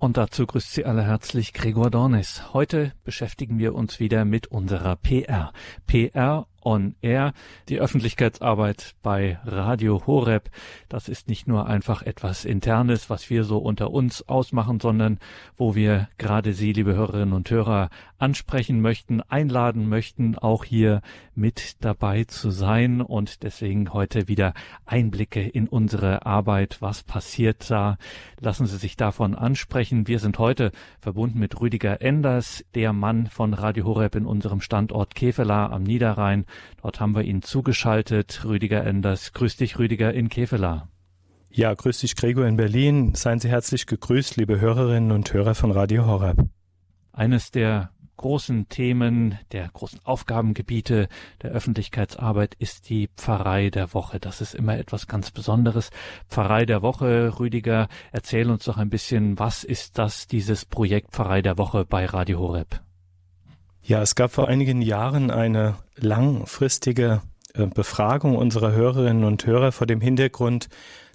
Und dazu grüßt Sie alle herzlich Gregor Dornis. Heute beschäftigen wir uns wieder mit unserer PR. PR on Air, die Öffentlichkeitsarbeit bei Radio Horeb. Das ist nicht nur einfach etwas Internes, was wir so unter uns ausmachen, sondern wo wir gerade Sie, liebe Hörerinnen und Hörer, ansprechen möchten, einladen möchten, auch hier mit dabei zu sein und deswegen heute wieder Einblicke in unsere Arbeit. Was passiert da? Lassen Sie sich davon ansprechen. Wir sind heute verbunden mit Rüdiger Enders, der Mann von Radio Horeb in unserem Standort Kevela am Niederrhein. Dort haben wir ihn zugeschaltet. Rüdiger Enders. Grüß dich, Rüdiger, in Kevela. Ja, grüß dich, Gregor in Berlin. Seien Sie herzlich gegrüßt, liebe Hörerinnen und Hörer von Radio Horeb. Eines der großen Themen, der großen Aufgabengebiete der Öffentlichkeitsarbeit ist die Pfarrei der Woche. Das ist immer etwas ganz Besonderes. Pfarrei der Woche, Rüdiger, erzähl uns doch ein bisschen, was ist das, dieses Projekt Pfarrei der Woche bei Radio Horeb? Ja, es gab vor einigen Jahren eine langfristige äh, Befragung unserer Hörerinnen und Hörer vor dem Hintergrund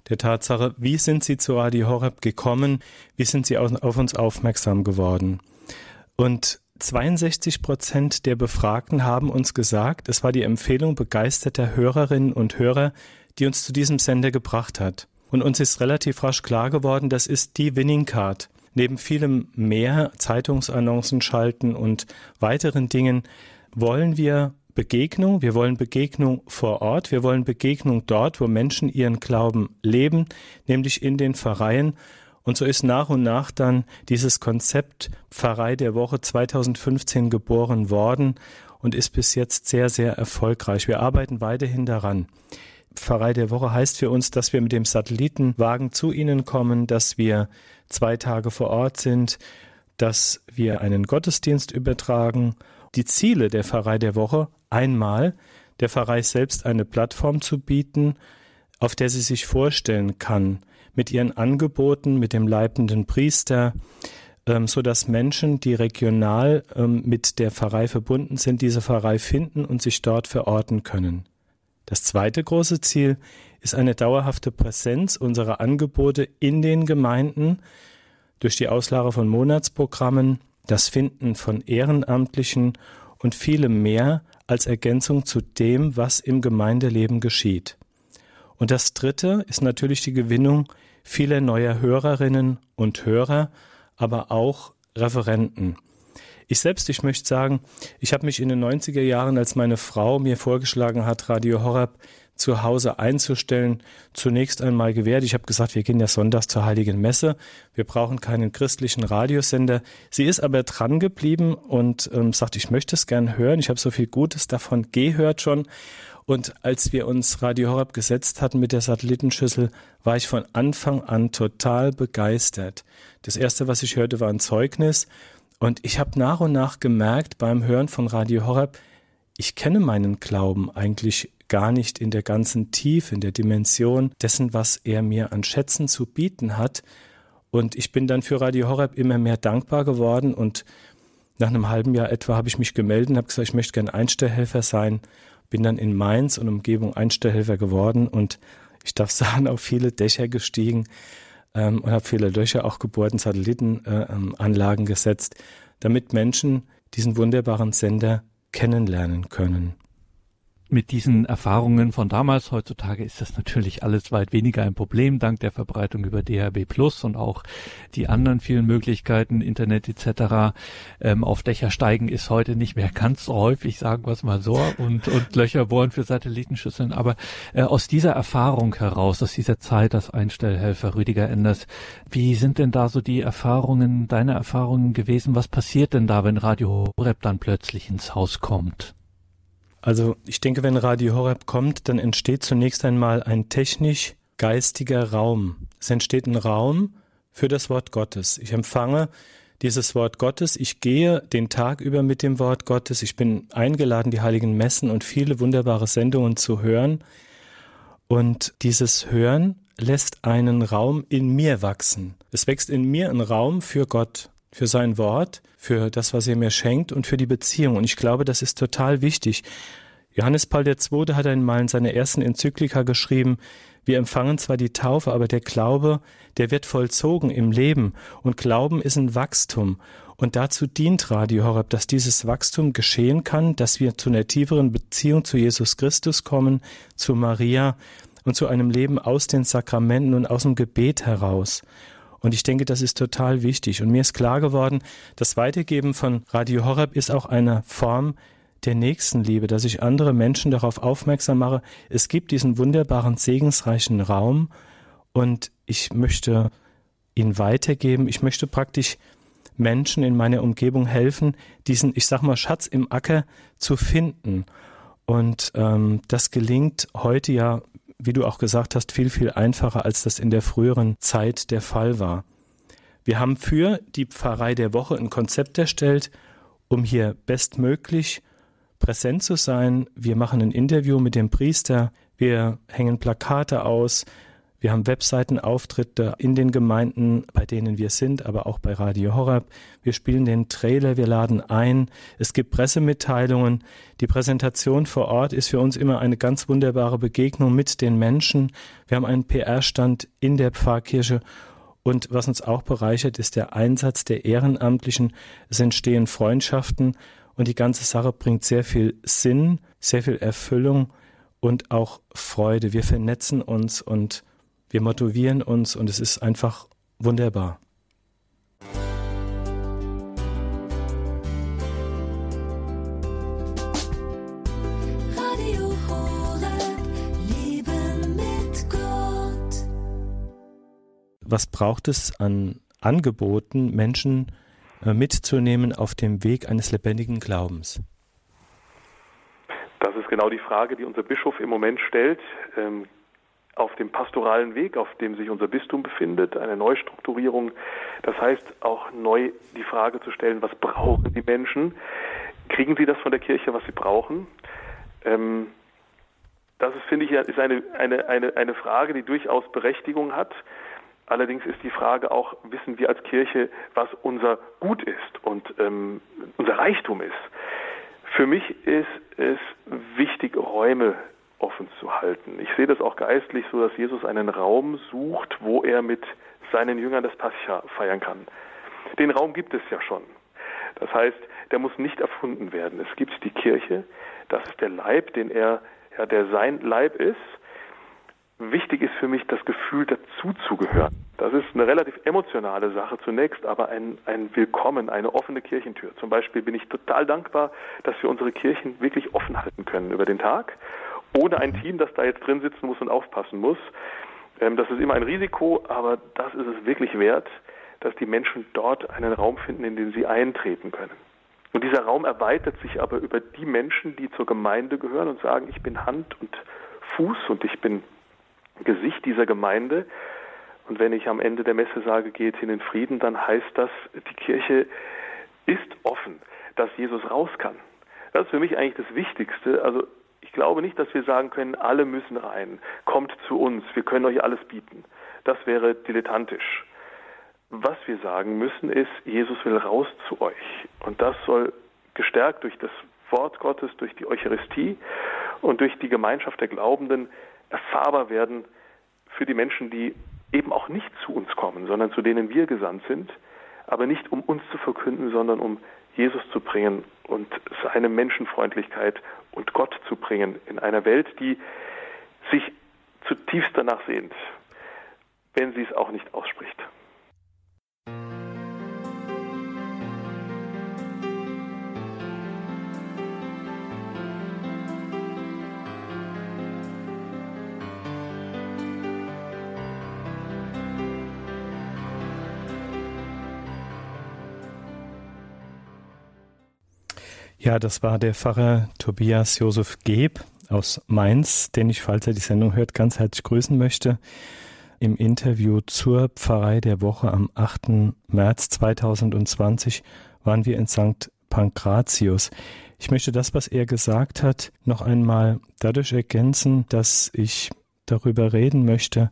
der Tatsache, wie sind sie zu Radio Horeb gekommen, wie sind sie auf uns aufmerksam geworden. Und 62 Prozent der Befragten haben uns gesagt, es war die Empfehlung begeisterter Hörerinnen und Hörer, die uns zu diesem Sender gebracht hat. Und uns ist relativ rasch klar geworden, das ist die Winning Card neben vielem mehr Zeitungsannoncen schalten und weiteren Dingen wollen wir Begegnung, wir wollen Begegnung vor Ort, wir wollen Begegnung dort, wo Menschen ihren Glauben leben, nämlich in den Pfarreien. Und so ist nach und nach dann dieses Konzept Pfarrei der Woche 2015 geboren worden und ist bis jetzt sehr, sehr erfolgreich. Wir arbeiten weiterhin daran. Pfarrei der Woche heißt für uns, dass wir mit dem Satellitenwagen zu Ihnen kommen, dass wir zwei Tage vor Ort sind, dass wir einen Gottesdienst übertragen. Die Ziele der Pfarrei der Woche einmal der Pfarrei selbst eine Plattform zu bieten, auf der sie sich vorstellen kann, mit ihren Angeboten, mit dem leitenden Priester, ähm, so dass Menschen, die regional ähm, mit der Pfarrei verbunden sind, diese Pfarrei finden und sich dort verorten können. Das zweite große Ziel ist eine dauerhafte Präsenz unserer Angebote in den Gemeinden durch die Auslage von Monatsprogrammen, das Finden von Ehrenamtlichen und vielem mehr als Ergänzung zu dem, was im Gemeindeleben geschieht. Und das Dritte ist natürlich die Gewinnung vieler neuer Hörerinnen und Hörer, aber auch Referenten. Ich selbst, ich möchte sagen, ich habe mich in den 90er Jahren, als meine Frau mir vorgeschlagen hat, Radio Horeb zu Hause einzustellen, zunächst einmal gewährt. Ich habe gesagt, wir gehen ja sonntags zur Heiligen Messe. Wir brauchen keinen christlichen Radiosender. Sie ist aber dran geblieben und ähm, sagt, ich möchte es gern hören. Ich habe so viel Gutes davon gehört schon. Und als wir uns Radio Horeb gesetzt hatten mit der Satellitenschüssel, war ich von Anfang an total begeistert. Das erste, was ich hörte, war ein Zeugnis und ich habe nach und nach gemerkt beim Hören von Radio Horeb, ich kenne meinen Glauben eigentlich gar nicht in der ganzen Tiefe, in der Dimension dessen, was er mir an Schätzen zu bieten hat. Und ich bin dann für Radio Horeb immer mehr dankbar geworden und nach einem halben Jahr etwa habe ich mich gemeldet und habe gesagt, ich möchte gerne Einstellhelfer sein. Bin dann in Mainz und Umgebung Einstellhelfer geworden und ich darf sagen, auf viele Dächer gestiegen ähm, und habe viele Löcher auch gebohrt und Satellitenanlagen äh, gesetzt, damit Menschen diesen wunderbaren Sender kennenlernen können mit diesen Erfahrungen von damals, heutzutage ist das natürlich alles weit weniger ein Problem, dank der Verbreitung über DHB Plus und auch die anderen vielen Möglichkeiten, Internet etc. Ähm, auf Dächer steigen ist heute nicht mehr ganz so häufig, sagen wir es mal so, und, und Löcher bohren für Satellitenschüsseln. Aber äh, aus dieser Erfahrung heraus, aus dieser Zeit als Einstellhelfer Rüdiger Enders, wie sind denn da so die Erfahrungen, deine Erfahrungen gewesen? Was passiert denn da, wenn Radio Horeb dann plötzlich ins Haus kommt? Also ich denke, wenn Radio Horeb kommt, dann entsteht zunächst einmal ein technisch-geistiger Raum. Es entsteht ein Raum für das Wort Gottes. Ich empfange dieses Wort Gottes. Ich gehe den Tag über mit dem Wort Gottes. Ich bin eingeladen, die heiligen Messen und viele wunderbare Sendungen zu hören. Und dieses Hören lässt einen Raum in mir wachsen. Es wächst in mir ein Raum für Gott für sein Wort, für das, was er mir schenkt und für die Beziehung. Und ich glaube, das ist total wichtig. Johannes Paul II. hat einmal in seiner ersten Enzyklika geschrieben, wir empfangen zwar die Taufe, aber der Glaube, der wird vollzogen im Leben. Und Glauben ist ein Wachstum. Und dazu dient Radio Horeb, dass dieses Wachstum geschehen kann, dass wir zu einer tieferen Beziehung zu Jesus Christus kommen, zu Maria und zu einem Leben aus den Sakramenten und aus dem Gebet heraus. Und ich denke, das ist total wichtig. Und mir ist klar geworden, das Weitergeben von Radio Horeb ist auch eine Form der Nächstenliebe, dass ich andere Menschen darauf aufmerksam mache, es gibt diesen wunderbaren, segensreichen Raum und ich möchte ihn weitergeben. Ich möchte praktisch Menschen in meiner Umgebung helfen, diesen, ich sag mal, Schatz im Acker zu finden. Und ähm, das gelingt heute ja, wie du auch gesagt hast, viel, viel einfacher, als das in der früheren Zeit der Fall war. Wir haben für die Pfarrei der Woche ein Konzept erstellt, um hier bestmöglich präsent zu sein. Wir machen ein Interview mit dem Priester, wir hängen Plakate aus, wir haben Webseitenauftritte in den Gemeinden, bei denen wir sind, aber auch bei Radio Horab. Wir spielen den Trailer, wir laden ein. Es gibt Pressemitteilungen. Die Präsentation vor Ort ist für uns immer eine ganz wunderbare Begegnung mit den Menschen. Wir haben einen PR-Stand in der Pfarrkirche und was uns auch bereichert, ist der Einsatz der Ehrenamtlichen. Es entstehen Freundschaften und die ganze Sache bringt sehr viel Sinn, sehr viel Erfüllung und auch Freude. Wir vernetzen uns und wir motivieren uns und es ist einfach wunderbar. Was braucht es an Angeboten, Menschen äh, mitzunehmen auf dem Weg eines lebendigen Glaubens? Das ist genau die Frage, die unser Bischof im Moment stellt. Ähm, auf dem pastoralen Weg, auf dem sich unser Bistum befindet, eine Neustrukturierung. Das heißt auch neu die Frage zu stellen, was brauchen die Menschen? Kriegen sie das von der Kirche, was sie brauchen? Ähm, das ist, finde ich, ist eine, eine, eine, eine Frage, die durchaus Berechtigung hat. Allerdings ist die Frage auch, wissen wir als Kirche, was unser Gut ist und ähm, unser Reichtum ist. Für mich ist es wichtig, Räume offen zu halten. Ich sehe das auch geistlich so, dass Jesus einen Raum sucht, wo er mit seinen Jüngern das Pascha feiern kann. Den Raum gibt es ja schon. Das heißt, der muss nicht erfunden werden. Es gibt die Kirche, das ist der Leib, den er, ja, der sein Leib ist Wichtig ist für mich das Gefühl, dazuzugehören. Das ist eine relativ emotionale Sache zunächst, aber ein, ein Willkommen, eine offene Kirchentür. Zum Beispiel bin ich total dankbar, dass wir unsere Kirchen wirklich offen halten können über den Tag, ohne ein Team, das da jetzt drin sitzen muss und aufpassen muss. Ähm, das ist immer ein Risiko, aber das ist es wirklich wert, dass die Menschen dort einen Raum finden, in den sie eintreten können. Und dieser Raum erweitert sich aber über die Menschen, die zur Gemeinde gehören und sagen, ich bin Hand und Fuß und ich bin Gesicht dieser Gemeinde. Und wenn ich am Ende der Messe sage, geht hin in Frieden, dann heißt das, die Kirche ist offen, dass Jesus raus kann. Das ist für mich eigentlich das Wichtigste. Also glaube nicht, dass wir sagen können, alle müssen rein, kommt zu uns, wir können euch alles bieten. Das wäre dilettantisch. Was wir sagen müssen ist, Jesus will raus zu euch. Und das soll gestärkt durch das Wort Gottes, durch die Eucharistie und durch die Gemeinschaft der Glaubenden erfahrbar werden für die Menschen, die eben auch nicht zu uns kommen, sondern zu denen wir gesandt sind, aber nicht um uns zu verkünden, sondern um Jesus zu bringen und seine Menschenfreundlichkeit und Gott zu bringen in einer Welt, die sich zutiefst danach sehnt, wenn sie es auch nicht ausspricht. Ja, das war der Pfarrer Tobias Josef Geb aus Mainz, den ich, falls er die Sendung hört, ganz herzlich grüßen möchte. Im Interview zur Pfarrei der Woche am 8. März 2020 waren wir in St. Pankratius. Ich möchte das, was er gesagt hat, noch einmal dadurch ergänzen, dass ich darüber reden möchte,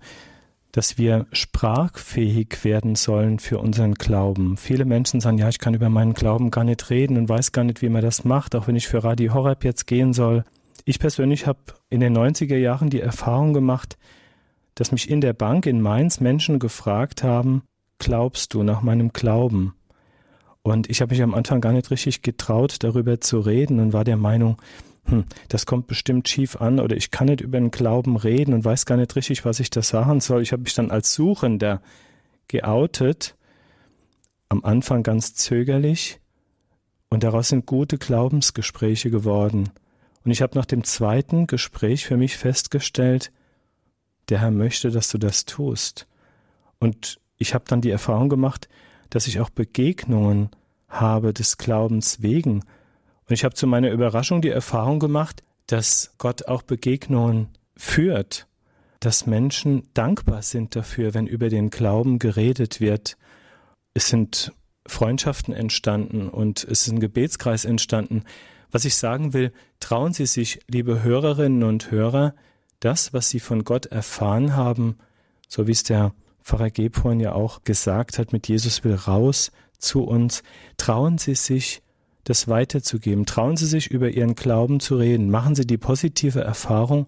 dass wir sprachfähig werden sollen für unseren Glauben. Viele Menschen sagen, ja, ich kann über meinen Glauben gar nicht reden und weiß gar nicht, wie man das macht, auch wenn ich für Radio Horeb jetzt gehen soll. Ich persönlich habe in den 90er Jahren die Erfahrung gemacht, dass mich in der Bank in Mainz Menschen gefragt haben, glaubst du nach meinem Glauben? Und ich habe mich am Anfang gar nicht richtig getraut, darüber zu reden und war der Meinung, hm, das kommt bestimmt schief an oder ich kann nicht über den Glauben reden und weiß gar nicht richtig, was ich da sagen soll. Ich habe mich dann als Suchender geoutet, am Anfang ganz zögerlich und daraus sind gute Glaubensgespräche geworden. Und ich habe nach dem zweiten Gespräch für mich festgestellt, der Herr möchte, dass du das tust. Und ich habe dann die Erfahrung gemacht, dass ich auch Begegnungen habe des Glaubens wegen. Und ich habe zu meiner Überraschung die Erfahrung gemacht, dass Gott auch Begegnungen führt, dass Menschen dankbar sind dafür, wenn über den Glauben geredet wird. Es sind Freundschaften entstanden und es ist ein Gebetskreis entstanden. Was ich sagen will, trauen Sie sich, liebe Hörerinnen und Hörer, das, was Sie von Gott erfahren haben, so wie es der Pfarrer Geb vorhin ja auch gesagt hat, mit Jesus will raus zu uns, trauen Sie sich, das weiterzugeben. Trauen Sie sich, über Ihren Glauben zu reden. Machen Sie die positive Erfahrung,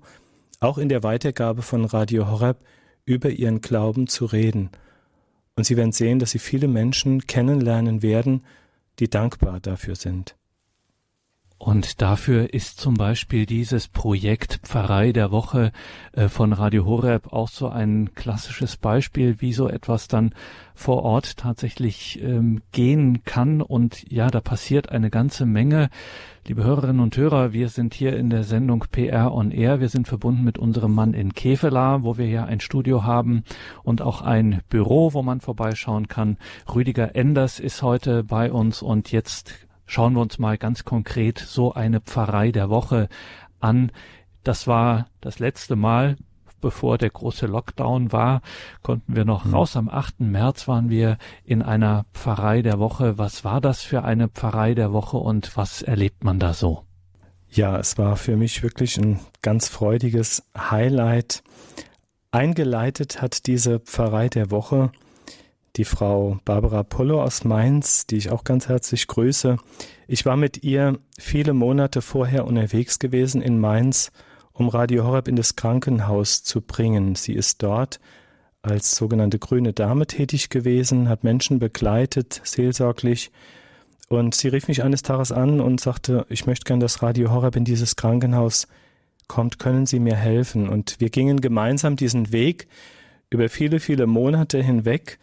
auch in der Weitergabe von Radio Horeb, über Ihren Glauben zu reden. Und Sie werden sehen, dass Sie viele Menschen kennenlernen werden, die dankbar dafür sind. Und dafür ist zum Beispiel dieses Projekt Pfarrei der Woche äh, von Radio Horeb auch so ein klassisches Beispiel, wie so etwas dann vor Ort tatsächlich ähm, gehen kann. Und ja, da passiert eine ganze Menge. Liebe Hörerinnen und Hörer, wir sind hier in der Sendung PR on Air. Wir sind verbunden mit unserem Mann in Kevela, wo wir ja ein Studio haben und auch ein Büro, wo man vorbeischauen kann. Rüdiger Enders ist heute bei uns und jetzt Schauen wir uns mal ganz konkret so eine Pfarrei der Woche an. Das war das letzte Mal, bevor der große Lockdown war, konnten wir noch mhm. raus. Am 8. März waren wir in einer Pfarrei der Woche. Was war das für eine Pfarrei der Woche und was erlebt man da so? Ja, es war für mich wirklich ein ganz freudiges Highlight. Eingeleitet hat diese Pfarrei der Woche die Frau Barbara Pollo aus Mainz, die ich auch ganz herzlich grüße. Ich war mit ihr viele Monate vorher unterwegs gewesen in Mainz, um Radio Horeb in das Krankenhaus zu bringen. Sie ist dort als sogenannte grüne Dame tätig gewesen, hat Menschen begleitet, seelsorglich. Und sie rief mich eines Tages an und sagte, ich möchte gern, dass Radio Horeb in dieses Krankenhaus kommt, können Sie mir helfen? Und wir gingen gemeinsam diesen Weg über viele, viele Monate hinweg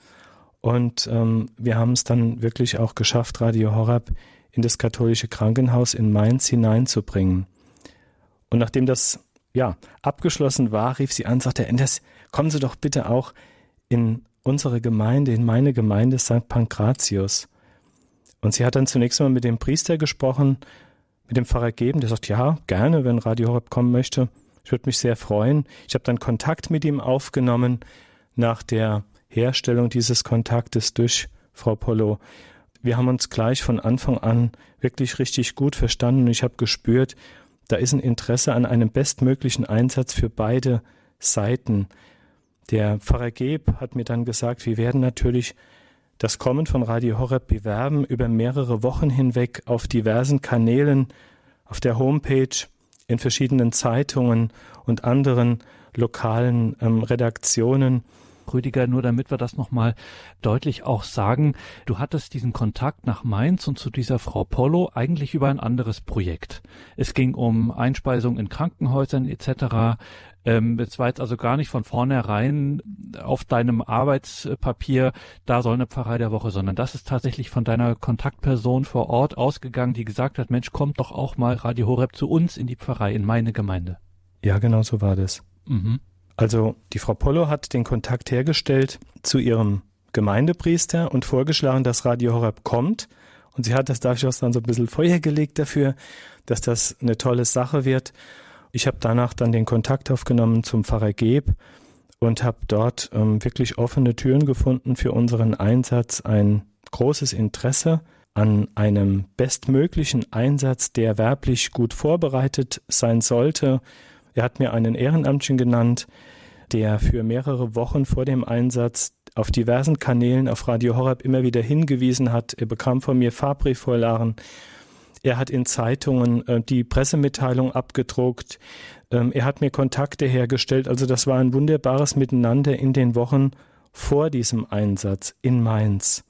und ähm, wir haben es dann wirklich auch geschafft, Radio Horab in das katholische Krankenhaus in Mainz hineinzubringen. Und nachdem das ja abgeschlossen war, rief sie an, sagte Enders, kommen Sie doch bitte auch in unsere Gemeinde, in meine Gemeinde St. Pankratius. Und sie hat dann zunächst mal mit dem Priester gesprochen, mit dem Pfarrer Geben, der sagt, ja, gerne, wenn Radio Horeb kommen möchte. Ich würde mich sehr freuen. Ich habe dann Kontakt mit ihm aufgenommen nach der Herstellung dieses Kontaktes durch Frau Pollo. Wir haben uns gleich von Anfang an wirklich richtig gut verstanden und ich habe gespürt, da ist ein Interesse an einem bestmöglichen Einsatz für beide Seiten. Der Pfarrer Geb hat mir dann gesagt, wir werden natürlich das Kommen von Radio Horeb bewerben über mehrere Wochen hinweg auf diversen Kanälen, auf der Homepage, in verschiedenen Zeitungen und anderen lokalen ähm, Redaktionen. Rüdiger, nur damit wir das nochmal deutlich auch sagen, du hattest diesen Kontakt nach Mainz und zu dieser Frau Pollo eigentlich über ein anderes Projekt. Es ging um Einspeisung in Krankenhäusern etc. Ähm, es war jetzt also gar nicht von vornherein auf deinem Arbeitspapier, da soll eine Pfarrei der Woche, sondern das ist tatsächlich von deiner Kontaktperson vor Ort ausgegangen, die gesagt hat, Mensch, kommt doch auch mal Radio Horeb zu uns in die Pfarrei, in meine Gemeinde. Ja, genau so war das. Mhm. Also die Frau Pollo hat den Kontakt hergestellt zu ihrem Gemeindepriester und vorgeschlagen, dass Radio Horeb kommt. Und sie hat das durchaus dann so ein bisschen Feuer gelegt dafür, dass das eine tolle Sache wird. Ich habe danach dann den Kontakt aufgenommen zum Pfarrer Geb und habe dort ähm, wirklich offene Türen gefunden für unseren Einsatz, ein großes Interesse an einem bestmöglichen Einsatz, der werblich gut vorbereitet sein sollte, er hat mir einen Ehrenamtchen genannt, der für mehrere Wochen vor dem Einsatz auf diversen Kanälen auf Radio Horab immer wieder hingewiesen hat. Er bekam von mir Farbbriefvorlagen. Er hat in Zeitungen äh, die Pressemitteilung abgedruckt. Ähm, er hat mir Kontakte hergestellt. Also das war ein wunderbares Miteinander in den Wochen vor diesem Einsatz in Mainz.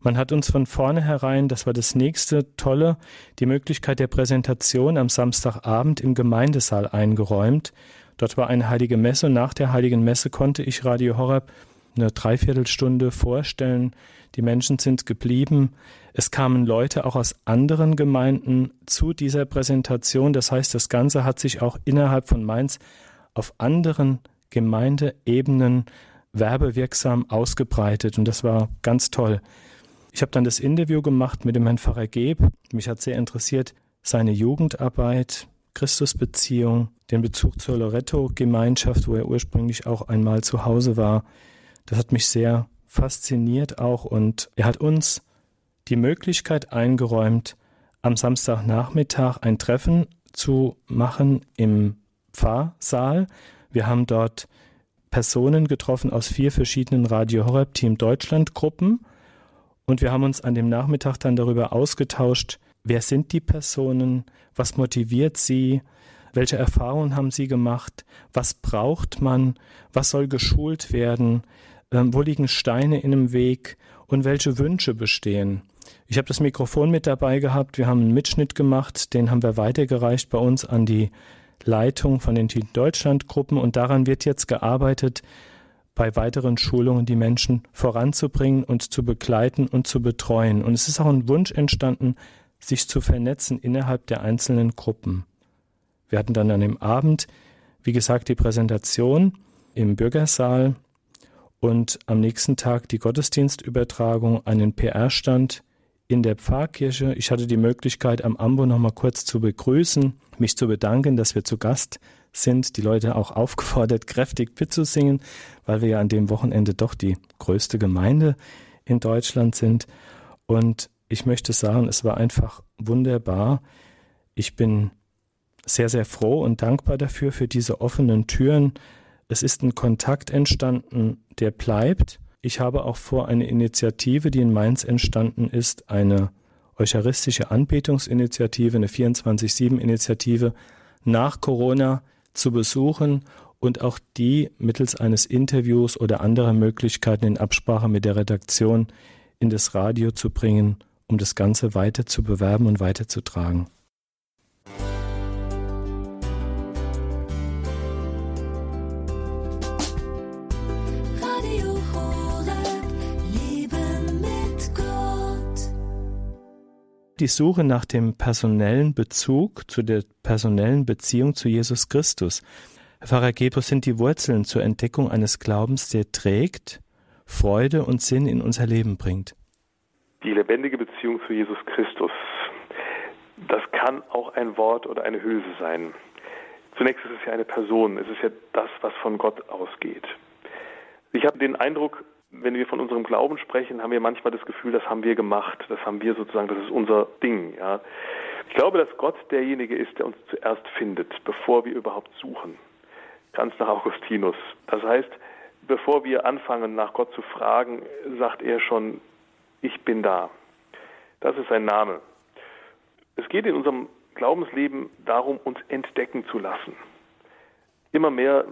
Man hat uns von vornherein, das war das nächste Tolle, die Möglichkeit der Präsentation am Samstagabend im Gemeindesaal eingeräumt. Dort war eine heilige Messe und nach der heiligen Messe konnte ich Radio Horeb eine Dreiviertelstunde vorstellen. Die Menschen sind geblieben. Es kamen Leute auch aus anderen Gemeinden zu dieser Präsentation. Das heißt, das Ganze hat sich auch innerhalb von Mainz auf anderen Gemeindeebenen werbewirksam ausgebreitet und das war ganz toll. Ich habe dann das Interview gemacht mit dem Herrn Pfarrer Geb. Mich hat sehr interessiert seine Jugendarbeit, Christusbeziehung, den Bezug zur Loretto-Gemeinschaft, wo er ursprünglich auch einmal zu Hause war. Das hat mich sehr fasziniert auch und er hat uns die Möglichkeit eingeräumt, am Samstagnachmittag ein Treffen zu machen im Pfarrsaal. Wir haben dort Personen getroffen aus vier verschiedenen Radio Horeb Team Deutschland Gruppen und wir haben uns an dem Nachmittag dann darüber ausgetauscht, wer sind die Personen, was motiviert sie, welche Erfahrungen haben sie gemacht, was braucht man, was soll geschult werden, ähm, wo liegen Steine in dem Weg? Und welche Wünsche bestehen. Ich habe das Mikrofon mit dabei gehabt, wir haben einen Mitschnitt gemacht, den haben wir weitergereicht bei uns an die Leitung von den Team Deutschland Gruppen und daran wird jetzt gearbeitet, bei weiteren Schulungen die Menschen voranzubringen und zu begleiten und zu betreuen. Und es ist auch ein Wunsch entstanden, sich zu vernetzen innerhalb der einzelnen Gruppen. Wir hatten dann an dem Abend, wie gesagt, die Präsentation im Bürgersaal und am nächsten Tag die Gottesdienstübertragung, einen PR-Stand in der Pfarrkirche. Ich hatte die Möglichkeit, am Ambo noch mal kurz zu begrüßen, mich zu bedanken, dass wir zu Gast sind die Leute auch aufgefordert, kräftig mitzusingen, weil wir ja an dem Wochenende doch die größte Gemeinde in Deutschland sind. Und ich möchte sagen, es war einfach wunderbar. Ich bin sehr, sehr froh und dankbar dafür, für diese offenen Türen. Es ist ein Kontakt entstanden, der bleibt. Ich habe auch vor, eine Initiative, die in Mainz entstanden ist, eine eucharistische Anbetungsinitiative, eine 24-7-Initiative nach Corona zu besuchen und auch die mittels eines Interviews oder anderer Möglichkeiten in Absprache mit der Redaktion in das Radio zu bringen, um das Ganze weiter zu bewerben und weiterzutragen. die Suche nach dem personellen Bezug, zu der personellen Beziehung zu Jesus Christus. Herr Pfarrer Gebus sind die Wurzeln zur Entdeckung eines Glaubens, der trägt, Freude und Sinn in unser Leben bringt. Die lebendige Beziehung zu Jesus Christus, das kann auch ein Wort oder eine Hülse sein. Zunächst ist es ja eine Person, es ist ja das, was von Gott ausgeht. Ich habe den Eindruck, wenn wir von unserem Glauben sprechen, haben wir manchmal das Gefühl, das haben wir gemacht, das haben wir sozusagen, das ist unser Ding. Ja. Ich glaube, dass Gott derjenige ist, der uns zuerst findet, bevor wir überhaupt suchen. Ganz nach Augustinus. Das heißt, bevor wir anfangen, nach Gott zu fragen, sagt er schon, ich bin da. Das ist sein Name. Es geht in unserem Glaubensleben darum, uns entdecken zu lassen immer mehr,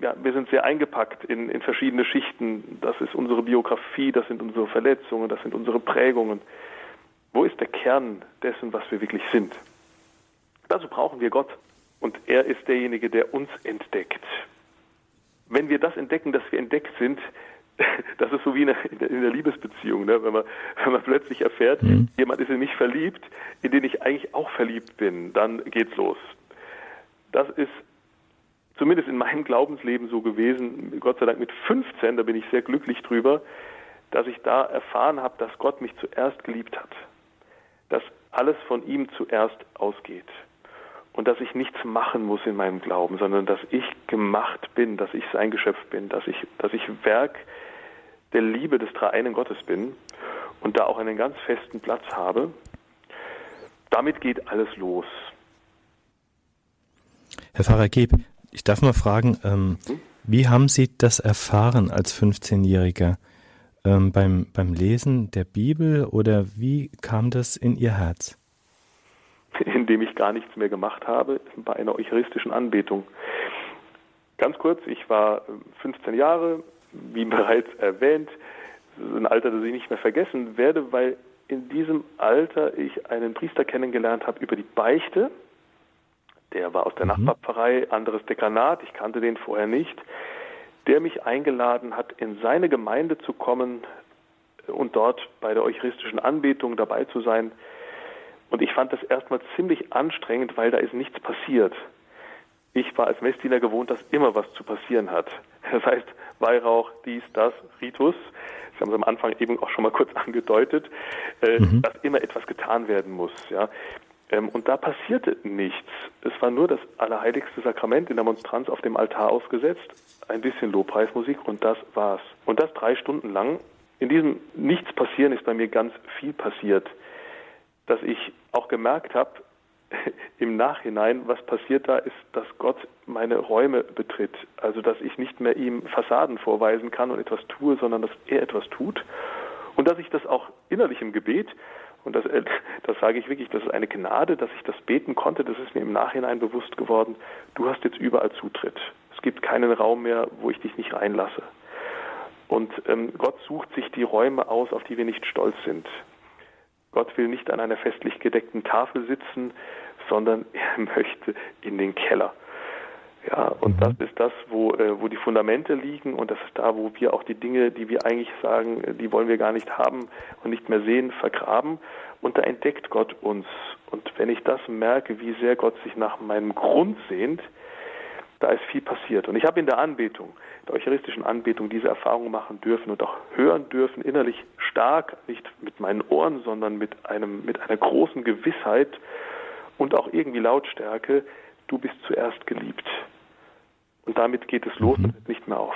ja, wir sind sehr eingepackt in, in verschiedene Schichten. Das ist unsere Biografie, das sind unsere Verletzungen, das sind unsere Prägungen. Wo ist der Kern dessen, was wir wirklich sind? Dazu brauchen wir Gott. Und er ist derjenige, der uns entdeckt. Wenn wir das entdecken, dass wir entdeckt sind, das ist so wie in der, in der Liebesbeziehung, ne? wenn, man, wenn man plötzlich erfährt, mhm. jemand ist in mich verliebt, in den ich eigentlich auch verliebt bin, dann geht's los. Das ist zumindest in meinem Glaubensleben so gewesen, Gott sei Dank mit 15, da bin ich sehr glücklich drüber, dass ich da erfahren habe, dass Gott mich zuerst geliebt hat, dass alles von ihm zuerst ausgeht und dass ich nichts machen muss in meinem Glauben, sondern dass ich gemacht bin, dass ich sein Geschöpf bin, dass ich, dass ich Werk der Liebe des Dreieinen Gottes bin und da auch einen ganz festen Platz habe. Damit geht alles los. Herr Pfarrer Geb, ich darf mal fragen, ähm, wie haben Sie das erfahren als 15-Jähriger? Ähm, beim, beim Lesen der Bibel oder wie kam das in Ihr Herz? in dem ich gar nichts mehr gemacht habe, bei einer eucharistischen Anbetung. Ganz kurz, ich war 15 äh, Jahre, wie bereits erwähnt, ein Alter, das ich nicht mehr vergessen werde, weil in diesem Alter ich einen Priester kennengelernt habe über die Beichte. Der war aus der mhm. Nachbarpfarrei, anderes Dekanat, ich kannte den vorher nicht, der mich eingeladen hat, in seine Gemeinde zu kommen und dort bei der eucharistischen Anbetung dabei zu sein. Und ich fand das erstmal ziemlich anstrengend, weil da ist nichts passiert. Ich war als Messdiener gewohnt, dass immer was zu passieren hat. Das heißt, Weihrauch, dies, das, Ritus. Sie haben es am Anfang eben auch schon mal kurz angedeutet, äh, mhm. dass immer etwas getan werden muss. Ja. Ähm, und da passierte nichts. Es war nur das allerheiligste Sakrament in der Monstranz auf dem Altar ausgesetzt, ein bisschen Lobpreismusik und das war's. Und das drei Stunden lang. In diesem Nichts passieren ist bei mir ganz viel passiert, dass ich auch gemerkt habe, im Nachhinein, was passiert da, ist, dass Gott meine Räume betritt. Also, dass ich nicht mehr ihm Fassaden vorweisen kann und etwas tue, sondern dass er etwas tut. Und dass ich das auch innerlich im Gebet, und das, äh, das sage ich wirklich, das ist eine Gnade, dass ich das beten konnte, das ist mir im Nachhinein bewusst geworden, du hast jetzt überall Zutritt. Es gibt keinen Raum mehr, wo ich dich nicht reinlasse. Und ähm, Gott sucht sich die Räume aus, auf die wir nicht stolz sind. Gott will nicht an einer festlich gedeckten Tafel sitzen, sondern er möchte in den Keller. Ja, und mhm. das ist das, wo, äh, wo die Fundamente liegen und das ist da, wo wir auch die Dinge, die wir eigentlich sagen, die wollen wir gar nicht haben und nicht mehr sehen, vergraben. Und da entdeckt Gott uns. Und wenn ich das merke, wie sehr Gott sich nach meinem Grund sehnt, da ist viel passiert. Und ich habe in der Anbetung, der eucharistischen Anbetung, diese Erfahrung machen dürfen und auch hören dürfen, innerlich stark, nicht mit meinen Ohren, sondern mit, einem, mit einer großen Gewissheit und auch irgendwie Lautstärke, du bist zuerst geliebt. Und damit geht es los mhm. und hört nicht mehr auf.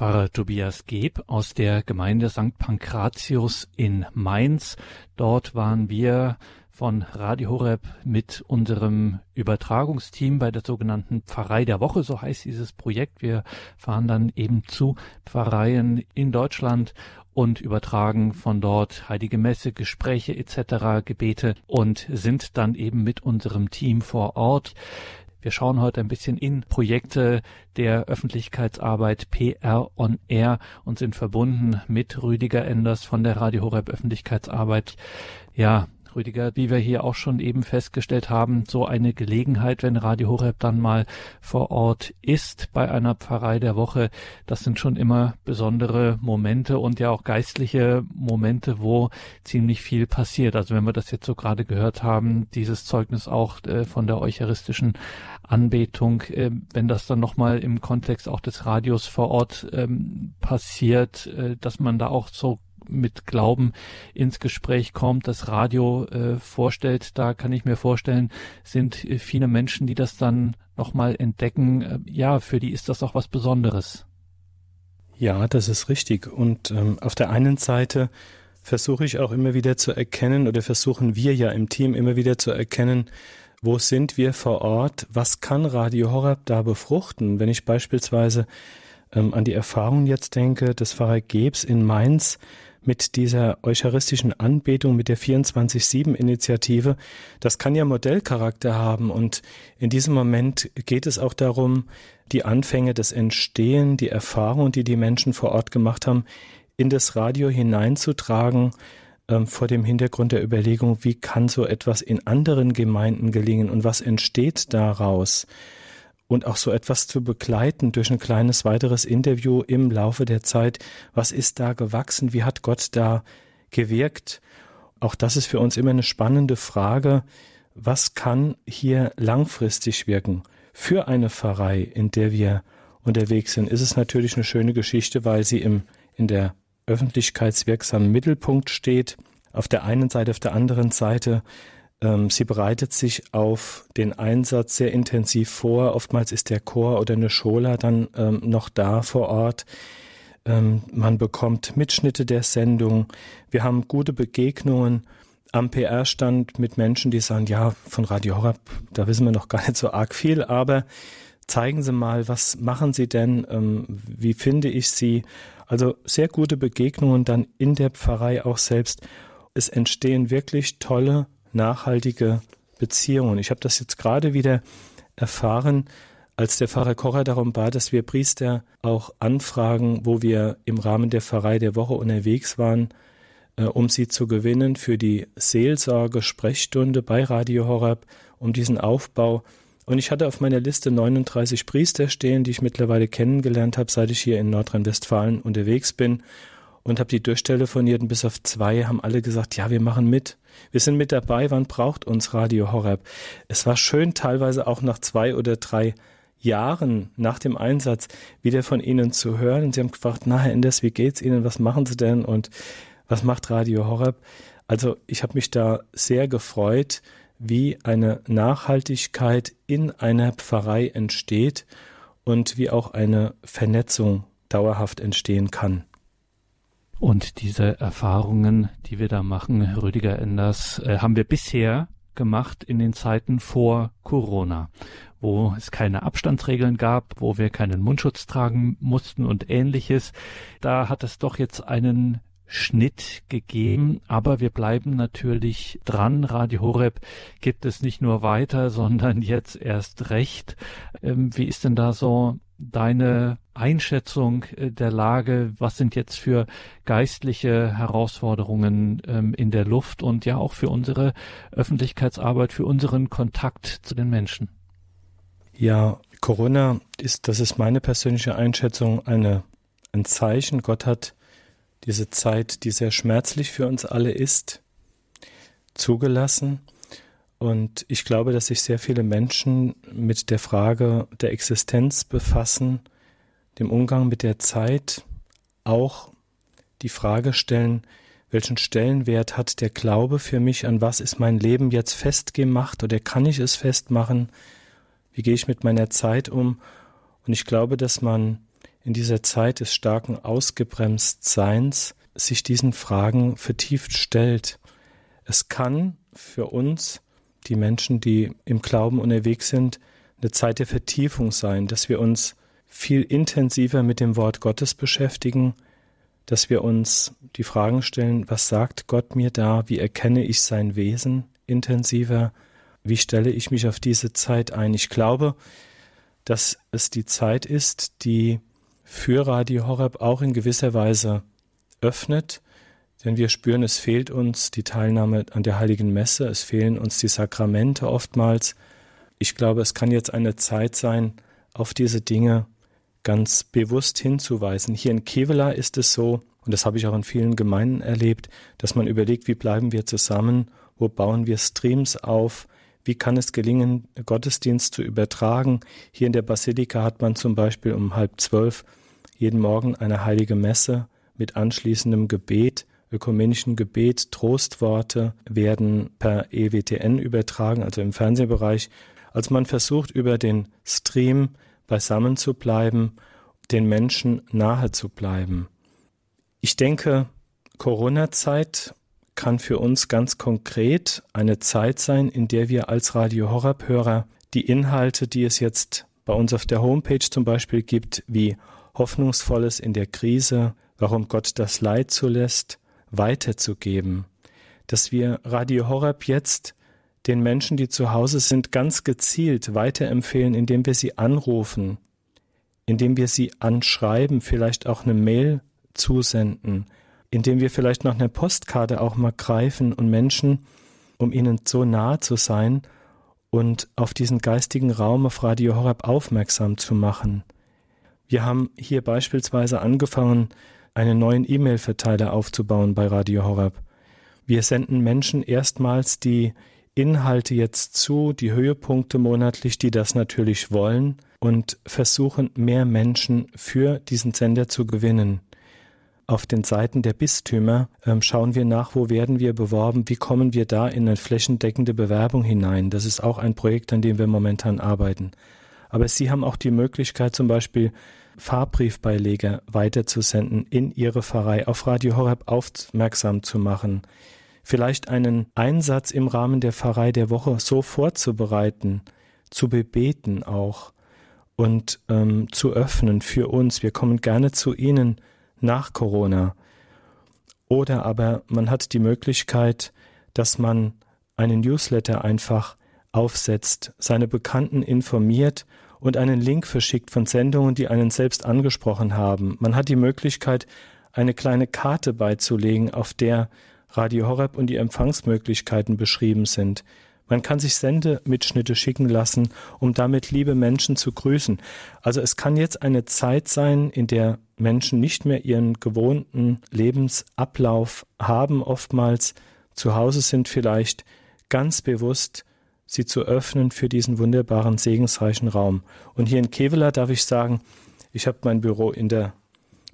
Pfarrer Tobias Geb aus der Gemeinde St. Pankratius in Mainz. Dort waren wir von Radio Horeb mit unserem Übertragungsteam bei der sogenannten Pfarrei der Woche, so heißt dieses Projekt. Wir fahren dann eben zu Pfarreien in Deutschland und übertragen von dort Heilige Messe, Gespräche etc., Gebete und sind dann eben mit unserem Team vor Ort. Wir schauen heute ein bisschen in Projekte der Öffentlichkeitsarbeit PR on Air und sind verbunden mit Rüdiger Enders von der Radio Horeb Öffentlichkeitsarbeit. Ja, Rüdiger, wie wir hier auch schon eben festgestellt haben, so eine Gelegenheit, wenn Radio Horeb dann mal vor Ort ist bei einer Pfarrei der Woche, das sind schon immer besondere Momente und ja auch geistliche Momente, wo ziemlich viel passiert. Also wenn wir das jetzt so gerade gehört haben, dieses Zeugnis auch äh, von der eucharistischen Anbetung, äh, wenn das dann nochmal im Kontext auch des Radios vor Ort ähm, passiert, äh, dass man da auch so mit Glauben ins Gespräch kommt, das Radio äh, vorstellt, da kann ich mir vorstellen, sind äh, viele Menschen, die das dann nochmal entdecken. Äh, ja, für die ist das auch was Besonderes. Ja, das ist richtig. Und ähm, auf der einen Seite versuche ich auch immer wieder zu erkennen oder versuchen wir ja im Team immer wieder zu erkennen, wo sind wir vor Ort? Was kann Radio Horab da befruchten? Wenn ich beispielsweise ähm, an die Erfahrung jetzt denke des Pfarrer Gebs in Mainz, mit dieser eucharistischen Anbetung, mit der 24-7-Initiative, das kann ja Modellcharakter haben. Und in diesem Moment geht es auch darum, die Anfänge, des Entstehen, die Erfahrungen, die die Menschen vor Ort gemacht haben, in das Radio hineinzutragen, ähm, vor dem Hintergrund der Überlegung, wie kann so etwas in anderen Gemeinden gelingen und was entsteht daraus? Und auch so etwas zu begleiten durch ein kleines weiteres Interview im Laufe der Zeit. Was ist da gewachsen? Wie hat Gott da gewirkt? Auch das ist für uns immer eine spannende Frage. Was kann hier langfristig wirken? Für eine Pfarrei, in der wir unterwegs sind, ist es natürlich eine schöne Geschichte, weil sie im, in der öffentlichkeitswirksamen Mittelpunkt steht. Auf der einen Seite, auf der anderen Seite sie bereitet sich auf den Einsatz sehr intensiv vor. Oftmals ist der Chor oder eine Schola dann ähm, noch da vor Ort. Ähm, man bekommt Mitschnitte der Sendung. Wir haben gute Begegnungen am PR-Stand mit Menschen, die sagen, ja, von Radio Horab, da wissen wir noch gar nicht so arg viel, aber zeigen Sie mal, was machen Sie denn, ähm, wie finde ich Sie? Also sehr gute Begegnungen dann in der Pfarrei auch selbst. Es entstehen wirklich tolle, nachhaltige Beziehungen. Ich habe das jetzt gerade wieder erfahren, als der Pfarrer Kocher darum bat, dass wir Priester auch anfragen, wo wir im Rahmen der Pfarrei der Woche unterwegs waren, äh, um sie zu gewinnen für die Seelsorge, Sprechstunde bei Radio Horab, um diesen Aufbau. Und ich hatte auf meiner Liste 39 Priester stehen, die ich mittlerweile kennengelernt habe, seit ich hier in Nordrhein-Westfalen unterwegs bin und habe die durchtelefoniert und bis auf zwei haben alle gesagt, ja, wir machen mit. Wir sind mit dabei, wann braucht uns Radio Horab? Es war schön, teilweise auch nach zwei oder drei Jahren nach dem Einsatz wieder von Ihnen zu hören. Und Sie haben gefragt, na Herr Enders, wie geht's Ihnen? Was machen Sie denn? Und was macht Radio Horeb? Also ich habe mich da sehr gefreut, wie eine Nachhaltigkeit in einer Pfarrei entsteht und wie auch eine Vernetzung dauerhaft entstehen kann. Und diese Erfahrungen, die wir da machen, Rüdiger Enders, äh, haben wir bisher gemacht in den Zeiten vor Corona, wo es keine Abstandsregeln gab, wo wir keinen Mundschutz tragen mussten und ähnliches. Da hat es doch jetzt einen Schnitt gegeben, aber wir bleiben natürlich dran. Radio Horeb gibt es nicht nur weiter, sondern jetzt erst recht. Ähm, wie ist denn da so deine Einschätzung äh, der Lage? Was sind jetzt für geistliche Herausforderungen ähm, in der Luft und ja auch für unsere Öffentlichkeitsarbeit, für unseren Kontakt zu den Menschen? Ja, Corona ist, das ist meine persönliche Einschätzung, eine, ein Zeichen. Gott hat diese Zeit, die sehr schmerzlich für uns alle ist, zugelassen. Und ich glaube, dass sich sehr viele Menschen mit der Frage der Existenz befassen, dem Umgang mit der Zeit, auch die Frage stellen, welchen Stellenwert hat der Glaube für mich, an was ist mein Leben jetzt festgemacht oder kann ich es festmachen, wie gehe ich mit meiner Zeit um. Und ich glaube, dass man in dieser Zeit des starken Ausgebremstseins sich diesen Fragen vertieft stellt. Es kann für uns, die Menschen, die im Glauben unterwegs sind, eine Zeit der Vertiefung sein, dass wir uns viel intensiver mit dem Wort Gottes beschäftigen, dass wir uns die Fragen stellen, was sagt Gott mir da, wie erkenne ich sein Wesen intensiver, wie stelle ich mich auf diese Zeit ein. Ich glaube, dass es die Zeit ist, die für Radio Horeb auch in gewisser Weise öffnet, denn wir spüren, es fehlt uns die Teilnahme an der heiligen Messe, es fehlen uns die Sakramente oftmals. Ich glaube, es kann jetzt eine Zeit sein, auf diese Dinge ganz bewusst hinzuweisen. Hier in Kevela ist es so, und das habe ich auch in vielen Gemeinden erlebt, dass man überlegt, wie bleiben wir zusammen, wo bauen wir Streams auf, wie kann es gelingen, Gottesdienst zu übertragen. Hier in der Basilika hat man zum Beispiel um halb zwölf jeden Morgen eine heilige Messe mit anschließendem Gebet, ökumenischen Gebet, Trostworte werden per EWTN übertragen, also im Fernsehbereich. Als man versucht, über den Stream beisammen zu bleiben, den Menschen nahe zu bleiben. Ich denke, Corona-Zeit kann für uns ganz konkret eine Zeit sein, in der wir als Radio Horror-Hörer die Inhalte, die es jetzt bei uns auf der Homepage zum Beispiel gibt, wie Hoffnungsvolles in der Krise, warum Gott das Leid zulässt, weiterzugeben. Dass wir Radio Horeb jetzt den Menschen, die zu Hause sind, ganz gezielt weiterempfehlen, indem wir sie anrufen, indem wir sie anschreiben, vielleicht auch eine Mail zusenden, indem wir vielleicht noch eine Postkarte auch mal greifen und Menschen, um ihnen so nahe zu sein und auf diesen geistigen Raum auf Radio Horeb aufmerksam zu machen. Wir haben hier beispielsweise angefangen, einen neuen E-Mail-Verteiler aufzubauen bei Radio Horeb. Wir senden Menschen erstmals die Inhalte jetzt zu, die Höhepunkte monatlich, die das natürlich wollen und versuchen mehr Menschen für diesen Sender zu gewinnen. Auf den Seiten der Bistümer äh, schauen wir nach, wo werden wir beworben, wie kommen wir da in eine flächendeckende Bewerbung hinein. Das ist auch ein Projekt, an dem wir momentan arbeiten. Aber Sie haben auch die Möglichkeit, zum Beispiel Fahrbriefbeileger weiterzusenden in Ihre Pfarrei, auf Radio Horeb aufmerksam zu machen, vielleicht einen Einsatz im Rahmen der Pfarrei der Woche so vorzubereiten, zu bebeten auch und ähm, zu öffnen für uns. Wir kommen gerne zu Ihnen nach Corona. Oder aber man hat die Möglichkeit, dass man einen Newsletter einfach aufsetzt, seine Bekannten informiert und einen Link verschickt von Sendungen, die einen selbst angesprochen haben. Man hat die Möglichkeit, eine kleine Karte beizulegen, auf der Radio Horeb und die Empfangsmöglichkeiten beschrieben sind. Man kann sich Sendemitschnitte schicken lassen, um damit liebe Menschen zu grüßen. Also es kann jetzt eine Zeit sein, in der Menschen nicht mehr ihren gewohnten Lebensablauf haben, oftmals zu Hause sind vielleicht ganz bewusst sie zu öffnen für diesen wunderbaren, segensreichen Raum. Und hier in Kevela darf ich sagen, ich habe mein Büro in der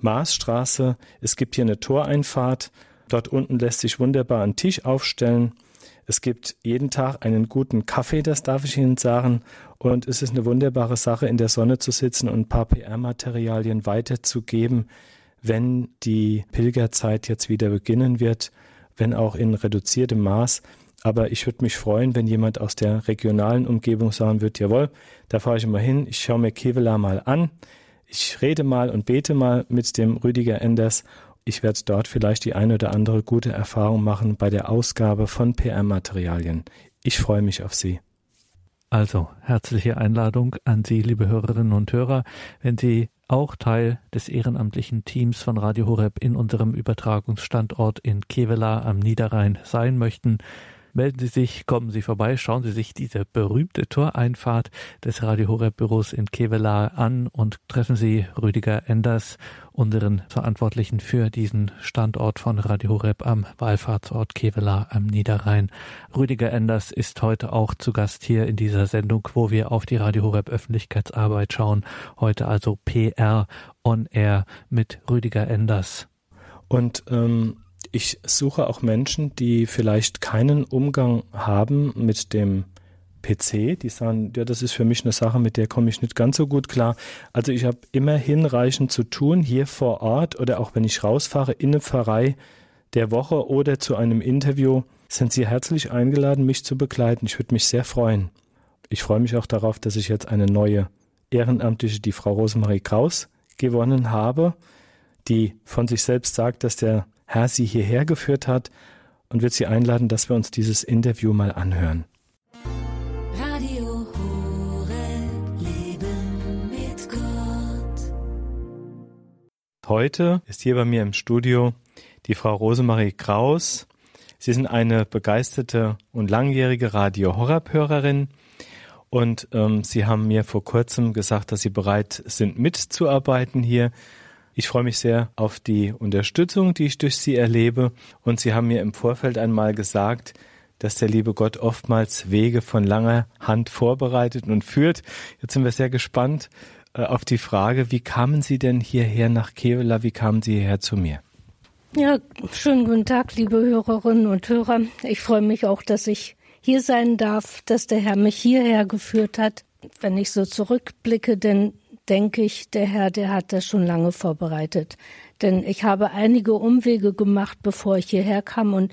Maasstraße. Es gibt hier eine Toreinfahrt. Dort unten lässt sich wunderbar ein Tisch aufstellen. Es gibt jeden Tag einen guten Kaffee, das darf ich Ihnen sagen. Und es ist eine wunderbare Sache, in der Sonne zu sitzen und ein paar PR-Materialien weiterzugeben, wenn die Pilgerzeit jetzt wieder beginnen wird, wenn auch in reduziertem Maß. Aber ich würde mich freuen, wenn jemand aus der regionalen Umgebung sagen wird, jawohl, da fahre ich mal hin, ich schaue mir Kevela mal an, ich rede mal und bete mal mit dem Rüdiger Enders. Ich werde dort vielleicht die eine oder andere gute Erfahrung machen bei der Ausgabe von PR-Materialien. Ich freue mich auf Sie. Also, herzliche Einladung an Sie, liebe Hörerinnen und Hörer, wenn Sie auch Teil des ehrenamtlichen Teams von Radio Horeb in unserem Übertragungsstandort in Kevela am Niederrhein sein möchten, melden Sie sich, kommen Sie vorbei, schauen Sie sich diese berühmte Toreinfahrt des Radio Horeb Büros in Kevela an und treffen Sie Rüdiger Enders, unseren Verantwortlichen für diesen Standort von Radio Horeb am Wallfahrtsort Kevela am Niederrhein. Rüdiger Enders ist heute auch zu Gast hier in dieser Sendung, wo wir auf die Radio Horeb Öffentlichkeitsarbeit schauen. Heute also PR on Air mit Rüdiger Enders. Und ähm, ich suche auch Menschen, die vielleicht keinen Umgang haben mit dem PC, die sagen, ja, das ist für mich eine Sache, mit der komme ich nicht ganz so gut klar. Also ich habe immer hinreichend zu tun, hier vor Ort oder auch wenn ich rausfahre in eine Pfarrei der Woche oder zu einem Interview, sind Sie herzlich eingeladen, mich zu begleiten. Ich würde mich sehr freuen. Ich freue mich auch darauf, dass ich jetzt eine neue Ehrenamtliche, die Frau Rosemarie Kraus, gewonnen habe, die von sich selbst sagt, dass der Herr sie hierher geführt hat und wird sie einladen, dass wir uns dieses Interview mal anhören. Radio Horeb, Leben mit Gott. Heute ist hier bei mir im Studio die Frau Rosemarie Kraus. Sie sind eine begeisterte und langjährige Radio Horeb-Hörerin. Und ähm, Sie haben mir vor kurzem gesagt, dass Sie bereit sind, mitzuarbeiten hier ich freue mich sehr auf die Unterstützung, die ich durch Sie erlebe. Und Sie haben mir im Vorfeld einmal gesagt, dass der liebe Gott oftmals Wege von langer Hand vorbereitet und führt. Jetzt sind wir sehr gespannt äh, auf die Frage, wie kamen Sie denn hierher nach Kevela? Wie kamen Sie hierher zu mir? Ja, schönen guten Tag, liebe Hörerinnen und Hörer. Ich freue mich auch, dass ich hier sein darf, dass der Herr mich hierher geführt hat. Wenn ich so zurückblicke, denn denke ich, der Herr, der hat das schon lange vorbereitet. Denn ich habe einige Umwege gemacht, bevor ich hierher kam und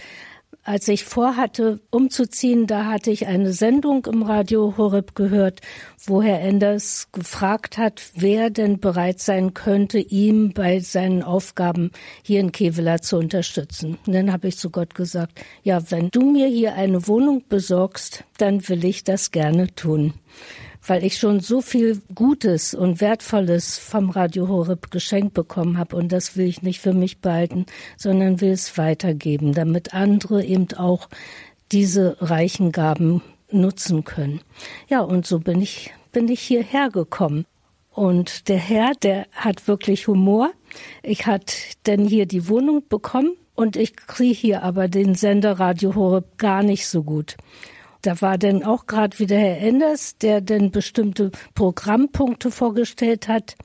als ich vorhatte, umzuziehen, da hatte ich eine Sendung im Radio Horeb gehört, wo Herr Enders gefragt hat, wer denn bereit sein könnte, ihm bei seinen Aufgaben hier in Kevela zu unterstützen. Und dann habe ich zu Gott gesagt, ja, wenn du mir hier eine Wohnung besorgst, dann will ich das gerne tun weil ich schon so viel Gutes und Wertvolles vom Radio Horeb geschenkt bekommen habe und das will ich nicht für mich behalten, sondern will es weitergeben, damit andere eben auch diese reichen Gaben nutzen können. Ja, und so bin ich bin ich hierher gekommen. Und der Herr, der hat wirklich Humor. Ich hat denn hier die Wohnung bekommen und ich kriege hier aber den Sender Radio Horeb gar nicht so gut. Da war dann auch gerade wieder Herr Enders, der dann bestimmte Programmpunkte vorgestellt hat.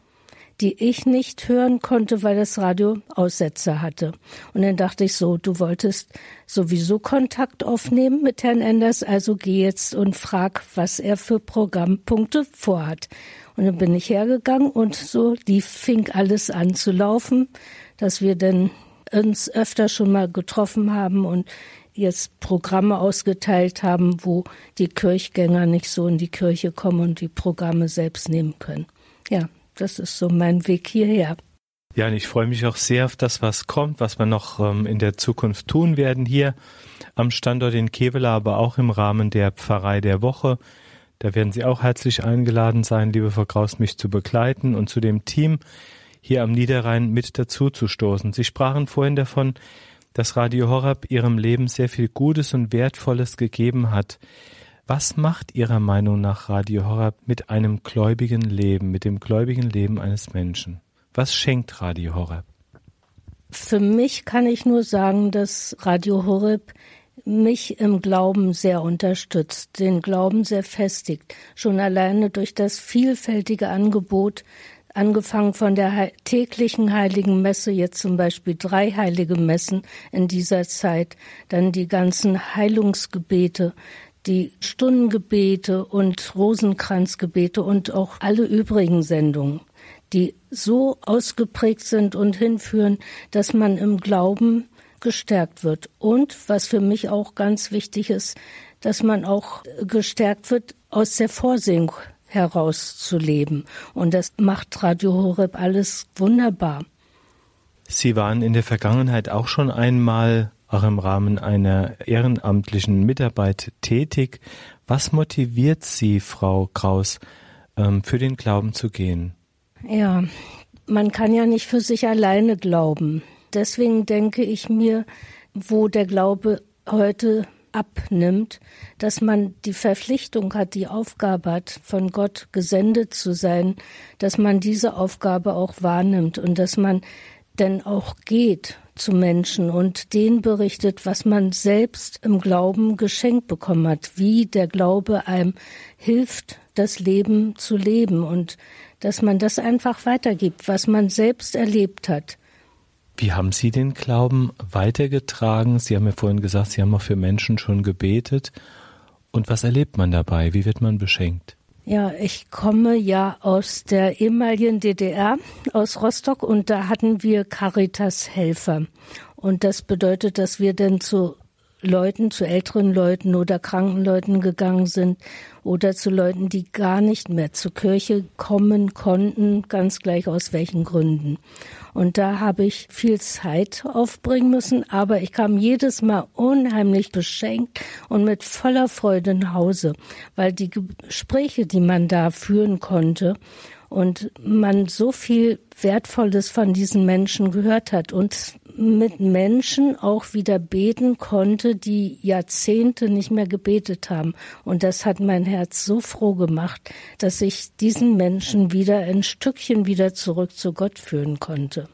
die ich nicht hören konnte, weil das Radio Aussetzer hatte. Und dann dachte ich so, du wolltest sowieso Kontakt aufnehmen mit Herrn Enders, also geh jetzt und frag, was er für Programmpunkte vorhat. Und dann bin ich hergegangen und so lief, fing alles an zu laufen, dass wir dann uns öfter schon mal getroffen haben und jetzt Programme ausgeteilt haben, wo die Kirchgänger nicht so in die Kirche kommen und die Programme selbst nehmen können. Ja, das ist so mein Weg hierher. Ja, und ich freue mich auch sehr auf das, was kommt, was wir noch ähm, in der Zukunft tun werden hier am Standort in Kevela, aber auch im Rahmen der Pfarrei der Woche. Da werden Sie auch herzlich eingeladen sein, liebe Frau Kraus, mich zu begleiten und zu dem Team hier am Niederrhein mit dazu zu stoßen. Sie sprachen vorhin davon, dass Radio Horab Ihrem Leben sehr viel Gutes und Wertvolles gegeben hat. Was macht Ihrer Meinung nach Radio Horab mit einem gläubigen Leben, mit dem gläubigen Leben eines Menschen? Was schenkt Radio Horab? Für mich kann ich nur sagen, dass Radio Horeb mich im Glauben sehr unterstützt, den Glauben sehr festigt, schon alleine durch das vielfältige Angebot angefangen von der täglichen heiligen Messe, jetzt zum Beispiel drei heilige Messen in dieser Zeit, dann die ganzen Heilungsgebete, die Stundengebete und Rosenkranzgebete und auch alle übrigen Sendungen, die so ausgeprägt sind und hinführen, dass man im Glauben gestärkt wird. Und was für mich auch ganz wichtig ist, dass man auch gestärkt wird aus der Vorsehung herauszuleben. Und das macht Radio Horeb alles wunderbar. Sie waren in der Vergangenheit auch schon einmal auch im Rahmen einer ehrenamtlichen Mitarbeit tätig. Was motiviert Sie, Frau Kraus, ähm, für den Glauben zu gehen? Ja, man kann ja nicht für sich alleine glauben. Deswegen denke ich mir, wo der Glaube heute abnimmt, dass man die Verpflichtung hat, die Aufgabe hat, von Gott gesendet zu sein, dass man diese Aufgabe auch wahrnimmt und dass man denn auch geht zu Menschen und denen berichtet, was man selbst im Glauben geschenkt bekommen hat, wie der Glaube einem hilft, das Leben zu leben und dass man das einfach weitergibt, was man selbst erlebt hat. Wie haben Sie den Glauben weitergetragen? Sie haben ja vorhin gesagt, Sie haben auch für Menschen schon gebetet. Und was erlebt man dabei? Wie wird man beschenkt? Ja, ich komme ja aus der ehemaligen DDR, aus Rostock, und da hatten wir Caritas-Helfer. Und das bedeutet, dass wir dann zu Leuten, zu älteren Leuten oder kranken Leuten gegangen sind oder zu Leuten, die gar nicht mehr zur Kirche kommen konnten, ganz gleich aus welchen Gründen. Und da habe ich viel Zeit aufbringen müssen, aber ich kam jedes Mal unheimlich beschenkt und mit voller Freude nach Hause, weil die Gespräche, die man da führen konnte und man so viel Wertvolles von diesen Menschen gehört hat und mit Menschen auch wieder beten konnte, die Jahrzehnte nicht mehr gebetet haben. Und das hat mein Herz so froh gemacht, dass ich diesen Menschen wieder ein Stückchen wieder zurück zu Gott führen konnte.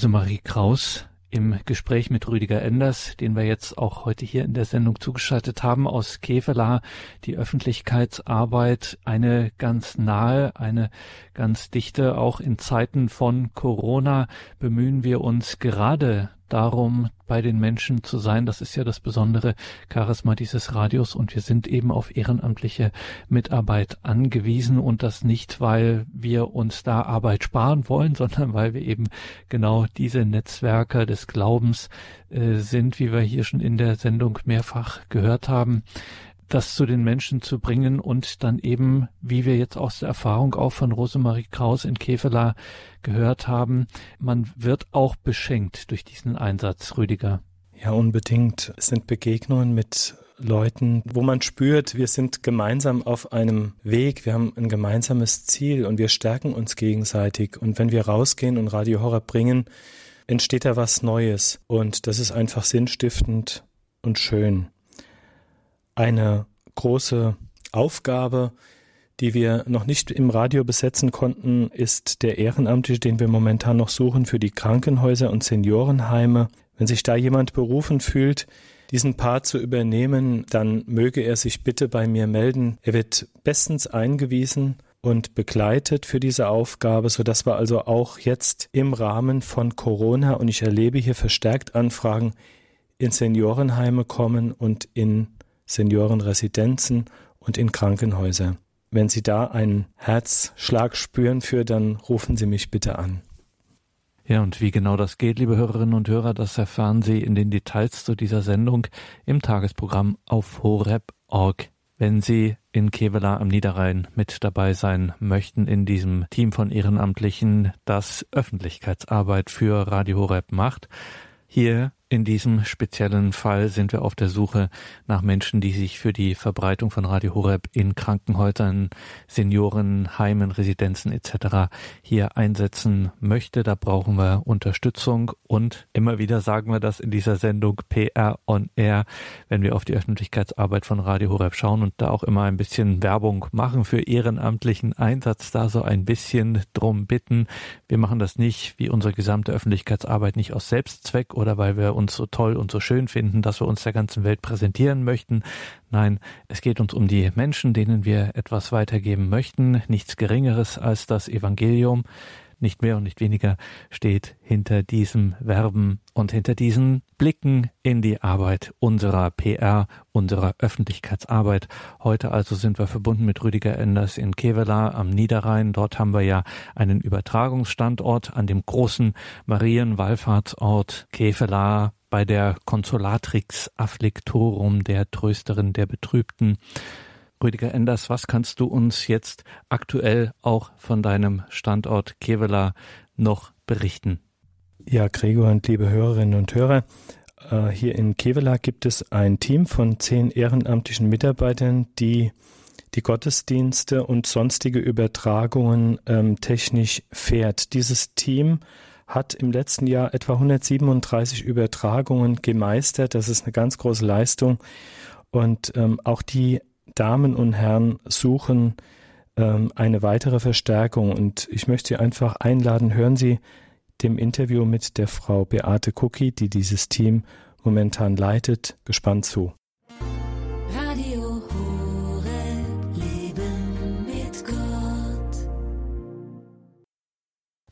Rosemarie Kraus im Gespräch mit Rüdiger Enders, den wir jetzt auch heute hier in der Sendung zugeschaltet haben, aus Kevela, die Öffentlichkeitsarbeit, eine ganz nahe, eine ganz dichte, auch in Zeiten von Corona bemühen wir uns gerade darum, bei den Menschen zu sein. Das ist ja das besondere Charisma dieses Radios. Und wir sind eben auf ehrenamtliche Mitarbeit angewiesen. Und das nicht, weil wir uns da Arbeit sparen wollen, sondern weil wir eben genau diese Netzwerker des Glaubens äh, sind, wie wir hier schon in der Sendung mehrfach gehört haben das zu den Menschen zu bringen und dann eben, wie wir jetzt aus der Erfahrung auch von Rosemarie Kraus in Kevela gehört haben, man wird auch beschenkt durch diesen Einsatz, Rüdiger. Ja, unbedingt. Es sind Begegnungen mit Leuten, wo man spürt, wir sind gemeinsam auf einem Weg, wir haben ein gemeinsames Ziel und wir stärken uns gegenseitig. Und wenn wir rausgehen und Radio Horror bringen, entsteht da was Neues. Und das ist einfach sinnstiftend und schön. Eine große Aufgabe, die wir noch nicht im Radio besetzen konnten, ist der Ehrenamtliche, den wir momentan noch suchen für die Krankenhäuser und Seniorenheime. Wenn sich da jemand berufen fühlt, diesen Part zu übernehmen, dann möge er sich bitte bei mir melden. Er wird bestens eingewiesen und begleitet für diese Aufgabe, so dass wir also auch jetzt im Rahmen von Corona und ich erlebe hier verstärkt Anfragen in Seniorenheime kommen und in Seniorenresidenzen und in Krankenhäuser. Wenn Sie da einen Herzschlag spüren für, dann rufen Sie mich bitte an. Ja, und wie genau das geht, liebe Hörerinnen und Hörer, das erfahren Sie in den Details zu dieser Sendung im Tagesprogramm auf horeb.org. Wenn Sie in Kevela am Niederrhein mit dabei sein möchten in diesem Team von Ehrenamtlichen, das Öffentlichkeitsarbeit für Radio Horeb macht, hier in diesem speziellen Fall sind wir auf der Suche nach Menschen, die sich für die Verbreitung von Radio Horeb in Krankenhäusern, Seniorenheimen, Residenzen etc. hier einsetzen möchte. Da brauchen wir Unterstützung und immer wieder sagen wir das in dieser Sendung PR on Air, wenn wir auf die Öffentlichkeitsarbeit von Radio Horeb schauen und da auch immer ein bisschen Werbung machen für ehrenamtlichen Einsatz, da so ein bisschen drum bitten. Wir machen das nicht wie unsere gesamte Öffentlichkeitsarbeit nicht aus Selbstzweck oder weil wir uns so toll und so schön finden, dass wir uns der ganzen Welt präsentieren möchten. Nein, es geht uns um die Menschen, denen wir etwas weitergeben möchten. Nichts Geringeres als das Evangelium nicht mehr und nicht weniger steht hinter diesem Verben und hinter diesen Blicken in die Arbeit unserer PR, unserer Öffentlichkeitsarbeit. Heute also sind wir verbunden mit Rüdiger Enders in Kevela am Niederrhein. Dort haben wir ja einen Übertragungsstandort an dem großen Marienwallfahrtsort Kevela bei der Consolatrix Afflictorum, der Trösterin der Betrübten. Rüdiger Enders, was kannst du uns jetzt aktuell auch von deinem Standort Kevela noch berichten? Ja, Gregor und liebe Hörerinnen und Hörer, äh, hier in Kevela gibt es ein Team von zehn ehrenamtlichen Mitarbeitern, die die Gottesdienste und sonstige Übertragungen ähm, technisch fährt. Dieses Team hat im letzten Jahr etwa 137 Übertragungen gemeistert. Das ist eine ganz große Leistung. Und ähm, auch die Damen und Herren suchen ähm, eine weitere Verstärkung. Und ich möchte Sie einfach einladen, hören Sie dem Interview mit der Frau Beate Kucki, die dieses Team momentan leitet, gespannt zu. Radio Horeb, Leben mit Gott.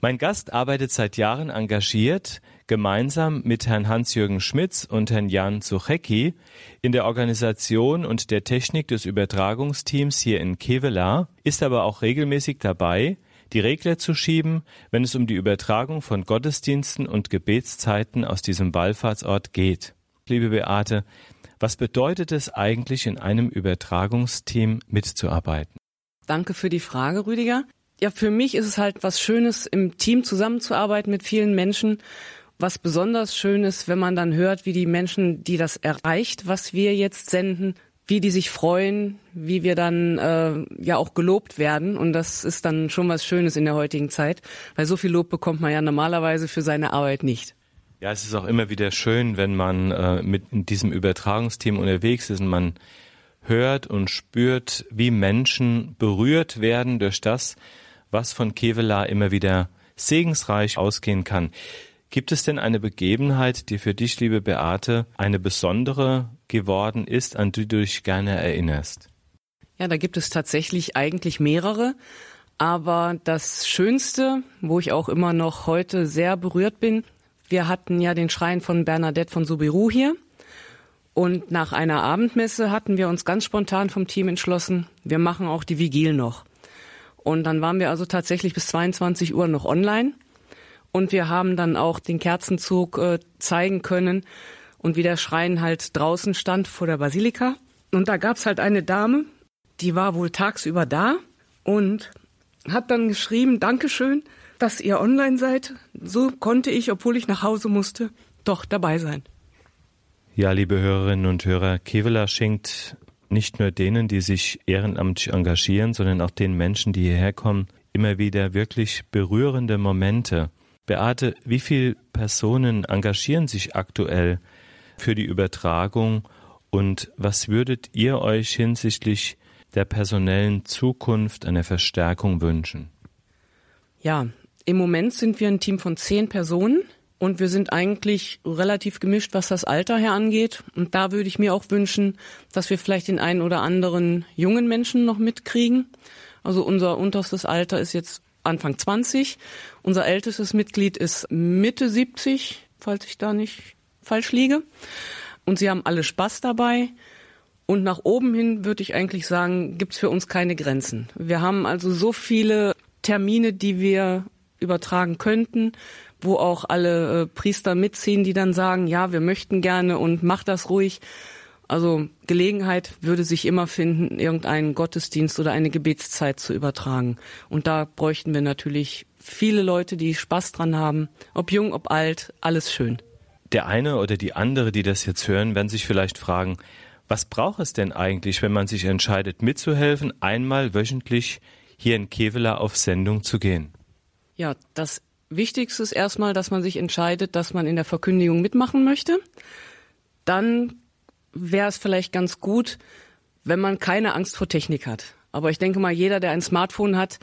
Mein Gast arbeitet seit Jahren engagiert gemeinsam mit Herrn Hans-Jürgen Schmitz und Herrn Jan Zuchecki in der Organisation und der Technik des Übertragungsteams hier in Kevela, ist aber auch regelmäßig dabei, die Regler zu schieben, wenn es um die Übertragung von Gottesdiensten und Gebetszeiten aus diesem Wallfahrtsort geht. Liebe Beate, was bedeutet es eigentlich, in einem Übertragungsteam mitzuarbeiten? Danke für die Frage, Rüdiger. Ja, für mich ist es halt was Schönes, im Team zusammenzuarbeiten mit vielen Menschen was besonders schön ist, wenn man dann hört, wie die Menschen, die das erreicht, was wir jetzt senden, wie die sich freuen, wie wir dann äh, ja auch gelobt werden. Und das ist dann schon was Schönes in der heutigen Zeit, weil so viel Lob bekommt man ja normalerweise für seine Arbeit nicht. Ja, es ist auch immer wieder schön, wenn man äh, mit diesem Übertragungsteam unterwegs ist und man hört und spürt, wie Menschen berührt werden durch das, was von Kevela immer wieder segensreich ausgehen kann. Gibt es denn eine Begebenheit, die für dich, liebe Beate, eine besondere geworden ist, an die du dich gerne erinnerst? Ja, da gibt es tatsächlich eigentlich mehrere. Aber das Schönste, wo ich auch immer noch heute sehr berührt bin, wir hatten ja den Schrein von Bernadette von Subiru hier. Und nach einer Abendmesse hatten wir uns ganz spontan vom Team entschlossen, wir machen auch die Vigil noch. Und dann waren wir also tatsächlich bis 22 Uhr noch online. Und wir haben dann auch den Kerzenzug äh, zeigen können und wie der Schrein halt draußen stand vor der Basilika. Und da gab's halt eine Dame, die war wohl tagsüber da und hat dann geschrieben, Dankeschön, dass ihr online seid. So konnte ich, obwohl ich nach Hause musste, doch dabei sein. Ja, liebe Hörerinnen und Hörer, Kevela schenkt nicht nur denen, die sich ehrenamtlich engagieren, sondern auch den Menschen, die hierher kommen, immer wieder wirklich berührende Momente. Beate, wie viele Personen engagieren sich aktuell für die Übertragung Und was würdet ihr euch hinsichtlich der personellen Zukunft einer Verstärkung wünschen? Ja, im Moment sind wir ein Team von zehn Personen und wir sind eigentlich relativ gemischt, was das Alter her angeht. Und da würde ich mir auch wünschen, dass wir vielleicht den einen oder anderen jungen Menschen noch mitkriegen. Also unser unterstes Alter ist jetzt Anfang 20. Unser ältestes Mitglied ist Mitte 70, falls ich da nicht falsch liege. Und sie haben alle Spaß dabei. Und nach oben hin würde ich eigentlich sagen, gibt es für uns keine Grenzen. Wir haben also so viele Termine, die wir übertragen könnten wo auch alle äh, Priester mitziehen, die dann sagen, ja, wir möchten gerne und mach das ruhig. Also Gelegenheit würde sich immer finden, irgendeinen Gottesdienst oder eine Gebetszeit zu übertragen. Und da bräuchten wir natürlich viele Leute, die Spaß dran haben, ob jung, ob alt, alles schön. Der eine oder die andere, die das jetzt hören, werden sich vielleicht fragen, was braucht es denn eigentlich, wenn man sich entscheidet, mitzuhelfen, einmal wöchentlich hier in Kevela auf Sendung zu gehen? Ja, das Wichtigste ist erstmal, dass man sich entscheidet, dass man in der Verkündigung mitmachen möchte. Dann wäre es vielleicht ganz gut, wenn man keine Angst vor Technik hat. Aber ich denke mal, jeder, der ein Smartphone hat,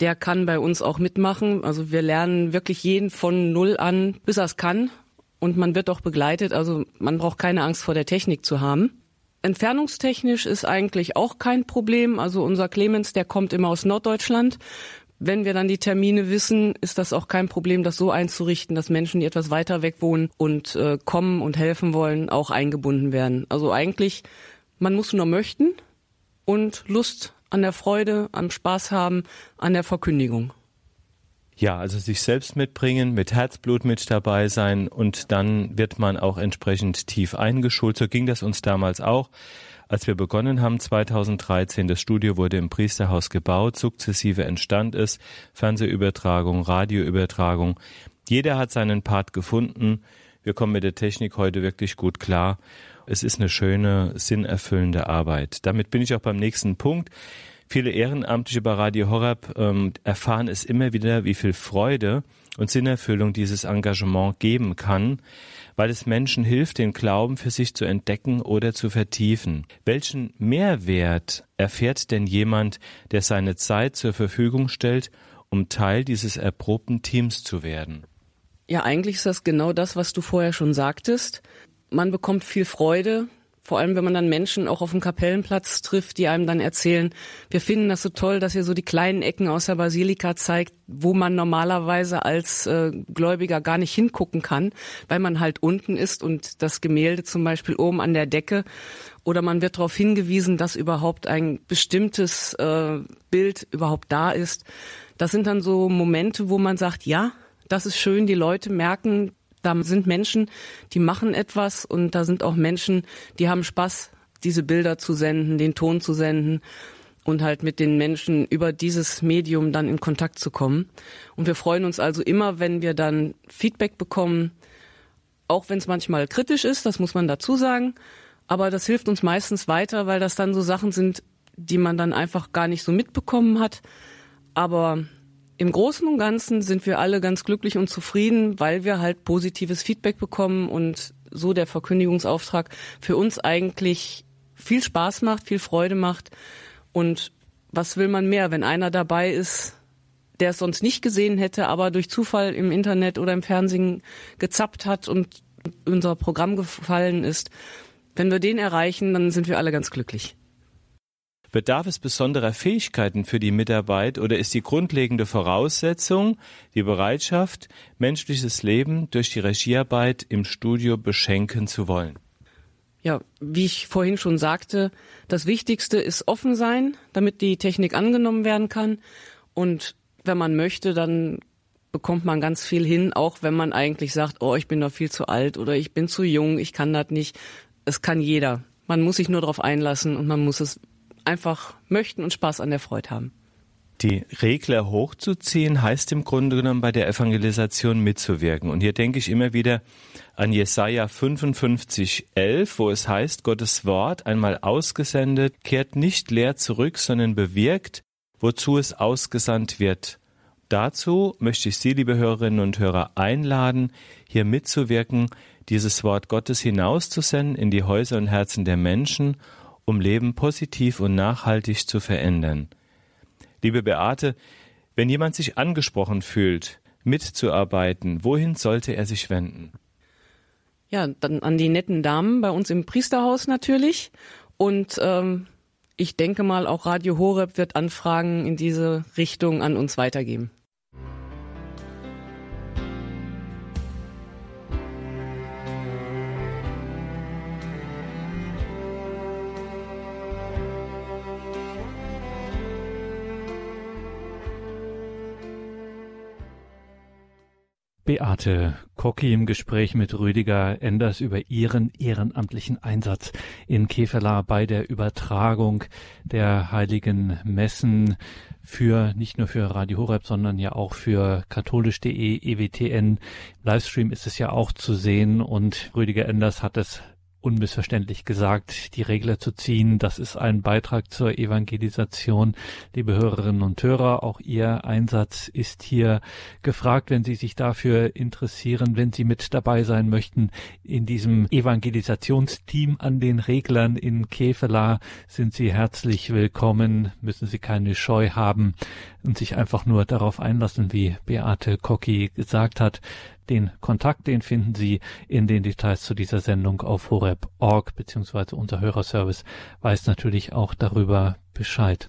der kann bei uns auch mitmachen. Also wir lernen wirklich jeden von Null an, bis er es kann. Und man wird auch begleitet. Also man braucht keine Angst vor der Technik zu haben. Entfernungstechnisch ist eigentlich auch kein Problem. Also unser Clemens, der kommt immer aus Norddeutschland. Wenn wir dann die Termine wissen, ist das auch kein Problem, das so einzurichten, dass Menschen, die etwas weiter weg wohnen und äh, kommen und helfen wollen, auch eingebunden werden. Also eigentlich, man muss nur möchten und Lust an der Freude, am Spaß haben, an der Verkündigung. Ja, also sich selbst mitbringen, mit Herzblut mit dabei sein und dann wird man auch entsprechend tief eingeschult. So ging das uns damals auch. Als wir begonnen haben 2013, das Studio wurde im Priesterhaus gebaut, sukzessive entstand es, Fernsehübertragung, Radioübertragung. Jeder hat seinen Part gefunden. Wir kommen mit der Technik heute wirklich gut klar. Es ist eine schöne, sinnerfüllende Arbeit. Damit bin ich auch beim nächsten Punkt. Viele Ehrenamtliche bei Radio Horeb ähm, erfahren es immer wieder, wie viel Freude und Sinnerfüllung dieses Engagement geben kann weil es Menschen hilft, den Glauben für sich zu entdecken oder zu vertiefen. Welchen Mehrwert erfährt denn jemand, der seine Zeit zur Verfügung stellt, um Teil dieses erprobten Teams zu werden? Ja, eigentlich ist das genau das, was du vorher schon sagtest. Man bekommt viel Freude, vor allem, wenn man dann Menschen auch auf dem Kapellenplatz trifft, die einem dann erzählen, wir finden das so toll, dass ihr so die kleinen Ecken aus der Basilika zeigt, wo man normalerweise als äh, Gläubiger gar nicht hingucken kann, weil man halt unten ist und das Gemälde zum Beispiel oben an der Decke oder man wird darauf hingewiesen, dass überhaupt ein bestimmtes äh, Bild überhaupt da ist. Das sind dann so Momente, wo man sagt, ja, das ist schön, die Leute merken, da sind Menschen, die machen etwas und da sind auch Menschen, die haben Spaß, diese Bilder zu senden, den Ton zu senden und halt mit den Menschen über dieses Medium dann in Kontakt zu kommen. Und wir freuen uns also immer, wenn wir dann Feedback bekommen, auch wenn es manchmal kritisch ist, das muss man dazu sagen. Aber das hilft uns meistens weiter, weil das dann so Sachen sind, die man dann einfach gar nicht so mitbekommen hat. Aber im Großen und Ganzen sind wir alle ganz glücklich und zufrieden, weil wir halt positives Feedback bekommen und so der Verkündigungsauftrag für uns eigentlich viel Spaß macht, viel Freude macht. Und was will man mehr, wenn einer dabei ist, der es sonst nicht gesehen hätte, aber durch Zufall im Internet oder im Fernsehen gezappt hat und unser Programm gefallen ist. Wenn wir den erreichen, dann sind wir alle ganz glücklich. Bedarf es besonderer Fähigkeiten für die Mitarbeit oder ist die grundlegende Voraussetzung die Bereitschaft, menschliches Leben durch die Regiearbeit im Studio beschenken zu wollen? Ja, wie ich vorhin schon sagte, das Wichtigste ist offen sein, damit die Technik angenommen werden kann. Und wenn man möchte, dann bekommt man ganz viel hin, auch wenn man eigentlich sagt, oh, ich bin noch viel zu alt oder ich bin zu jung, ich kann das nicht. Es kann jeder. Man muss sich nur darauf einlassen und man muss es einfach möchten und Spaß an der Freude haben. Die Regler hochzuziehen heißt im Grunde genommen bei der Evangelisation mitzuwirken. Und hier denke ich immer wieder an Jesaja 55, 11, wo es heißt, Gottes Wort einmal ausgesendet, kehrt nicht leer zurück, sondern bewirkt, wozu es ausgesandt wird. Dazu möchte ich Sie, liebe Hörerinnen und Hörer, einladen, hier mitzuwirken, dieses Wort Gottes hinauszusenden in die Häuser und Herzen der Menschen, um Leben positiv und nachhaltig zu verändern. Liebe Beate, wenn jemand sich angesprochen fühlt, mitzuarbeiten, wohin sollte er sich wenden? Ja, dann an die netten Damen bei uns im Priesterhaus natürlich. Und ähm, ich denke mal, auch Radio Horeb wird Anfragen in diese Richtung an uns weitergeben. Beate Kocki im Gespräch mit Rüdiger Enders über ihren ehrenamtlichen Einsatz in Kefela bei der Übertragung der heiligen Messen für nicht nur für Radio Horeb, sondern ja auch für katholisch.de, EWTN. Livestream ist es ja auch zu sehen und Rüdiger Enders hat es unmissverständlich gesagt, die Regler zu ziehen. Das ist ein Beitrag zur Evangelisation. Liebe Hörerinnen und Hörer, auch Ihr Einsatz ist hier gefragt, wenn Sie sich dafür interessieren, wenn Sie mit dabei sein möchten. In diesem Evangelisationsteam an den Reglern in Kefela sind Sie herzlich willkommen, müssen Sie keine Scheu haben und sich einfach nur darauf einlassen, wie Beate Kocki gesagt hat. Den Kontakt, den finden Sie in den Details zu dieser Sendung auf horeb.org, beziehungsweise unser Hörerservice weiß natürlich auch darüber Bescheid.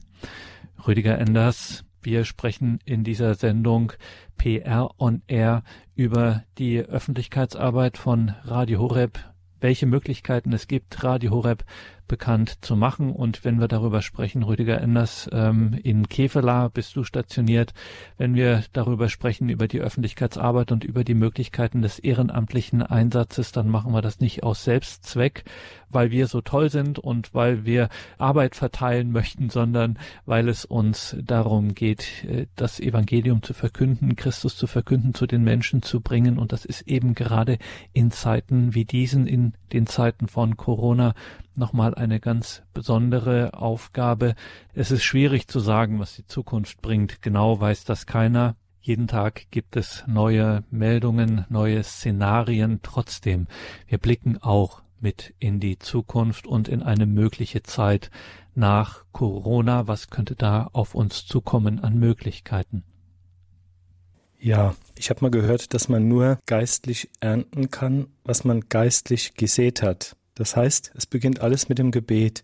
Rüdiger Enders, wir sprechen in dieser Sendung PR on Air über die Öffentlichkeitsarbeit von Radio Horeb, welche Möglichkeiten es gibt, Radio Horeb bekannt zu machen. Und wenn wir darüber sprechen, Rüdiger Enders, ähm, in Kevela bist du stationiert, wenn wir darüber sprechen, über die Öffentlichkeitsarbeit und über die Möglichkeiten des ehrenamtlichen Einsatzes, dann machen wir das nicht aus Selbstzweck, weil wir so toll sind und weil wir Arbeit verteilen möchten, sondern weil es uns darum geht, äh, das Evangelium zu verkünden, Christus zu verkünden, zu den Menschen zu bringen. Und das ist eben gerade in Zeiten wie diesen, in den Zeiten von Corona, nochmal eine ganz besondere Aufgabe. Es ist schwierig zu sagen, was die Zukunft bringt. Genau weiß das keiner. Jeden Tag gibt es neue Meldungen, neue Szenarien. Trotzdem, wir blicken auch mit in die Zukunft und in eine mögliche Zeit nach Corona. Was könnte da auf uns zukommen an Möglichkeiten? Ja, ich habe mal gehört, dass man nur geistlich ernten kann, was man geistlich gesät hat. Das heißt, es beginnt alles mit dem Gebet.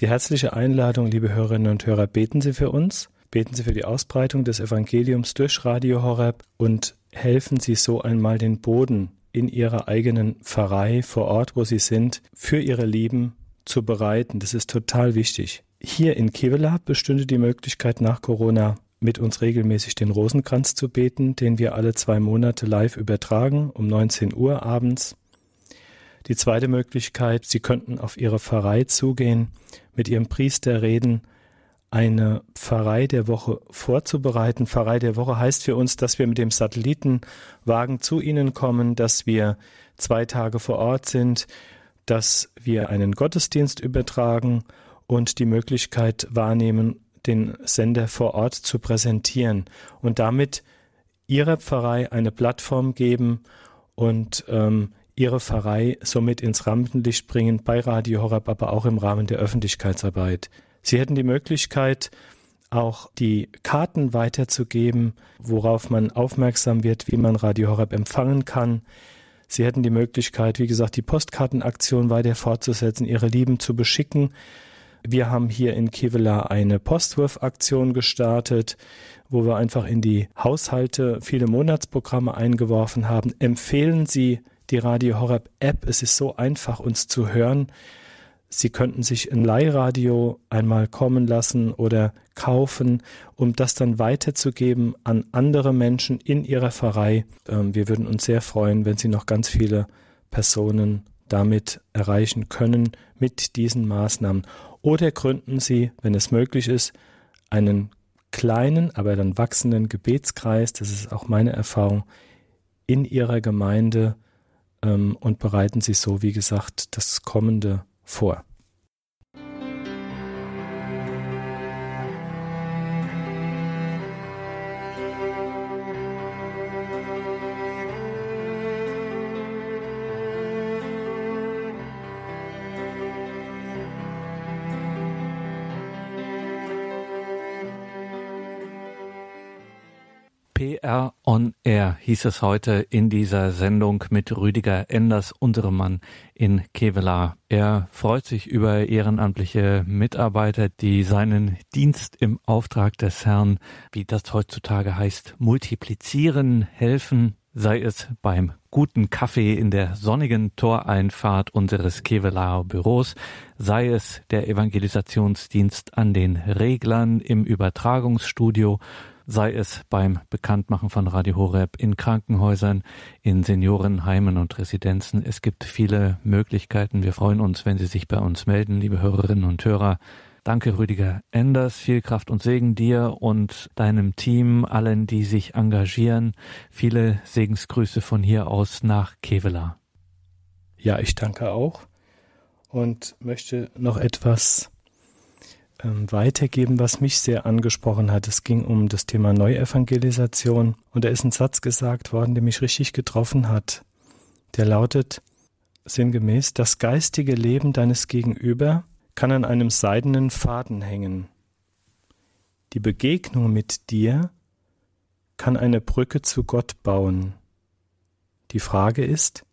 Die herzliche Einladung, liebe Hörerinnen und Hörer, beten Sie für uns, beten Sie für die Ausbreitung des Evangeliums durch Radio Horeb und helfen Sie so einmal den Boden in Ihrer eigenen Pfarrei vor Ort, wo Sie sind, für Ihre Lieben zu bereiten. Das ist total wichtig. Hier in Kevela bestünde die Möglichkeit nach Corona mit uns regelmäßig den Rosenkranz zu beten, den wir alle zwei Monate live übertragen um 19 Uhr abends. Die zweite Möglichkeit, Sie könnten auf Ihre Pfarrei zugehen, mit Ihrem Priester reden, eine Pfarrei der Woche vorzubereiten. Pfarrei der Woche heißt für uns, dass wir mit dem Satellitenwagen zu Ihnen kommen, dass wir zwei Tage vor Ort sind, dass wir einen Gottesdienst übertragen und die Möglichkeit wahrnehmen, den Sender vor Ort zu präsentieren und damit Ihrer Pfarrei eine Plattform geben und ähm, ihre Pfarrei somit ins Rampenlicht bringen bei Radio Horeb, aber auch im Rahmen der Öffentlichkeitsarbeit. Sie hätten die Möglichkeit, auch die Karten weiterzugeben, worauf man aufmerksam wird, wie man Radio Horeb empfangen kann. Sie hätten die Möglichkeit, wie gesagt, die Postkartenaktion weiter fortzusetzen, ihre Lieben zu beschicken. Wir haben hier in Kevela eine Postwurfaktion gestartet, wo wir einfach in die Haushalte viele Monatsprogramme eingeworfen haben. Empfehlen Sie die Radio Horeb App. Es ist so einfach, uns zu hören. Sie könnten sich ein Leihradio einmal kommen lassen oder kaufen, um das dann weiterzugeben an andere Menschen in Ihrer Pfarrei. Ähm, wir würden uns sehr freuen, wenn Sie noch ganz viele Personen damit erreichen können mit diesen Maßnahmen. Oder gründen Sie, wenn es möglich ist, einen kleinen, aber dann wachsenden Gebetskreis, das ist auch meine Erfahrung, in Ihrer Gemeinde ähm, und bereiten Sie so, wie gesagt, das Kommende vor. PR on Air hieß es heute in dieser Sendung mit Rüdiger Enders, unserem Mann in Kevela. Er freut sich über ehrenamtliche Mitarbeiter, die seinen Dienst im Auftrag des Herrn, wie das heutzutage heißt, multiplizieren, helfen, sei es beim guten Kaffee in der sonnigen Toreinfahrt unseres Kevelaer Büros, sei es der Evangelisationsdienst an den Reglern im Übertragungsstudio, sei es beim Bekanntmachen von Radio Horeb in Krankenhäusern, in Seniorenheimen und Residenzen. Es gibt viele Möglichkeiten. Wir freuen uns, wenn Sie sich bei uns melden, liebe Hörerinnen und Hörer. Danke, Rüdiger Enders. Viel Kraft und Segen dir und deinem Team, allen, die sich engagieren. Viele Segensgrüße von hier aus nach Kevela. Ja, ich danke auch und möchte noch etwas weitergeben, was mich sehr angesprochen hat. Es ging um das Thema Neuevangelisation und da ist ein Satz gesagt worden, der mich richtig getroffen hat. Der lautet sinngemäß, das geistige Leben deines Gegenüber kann an einem seidenen Faden hängen. Die Begegnung mit dir kann eine Brücke zu Gott bauen. Die Frage ist,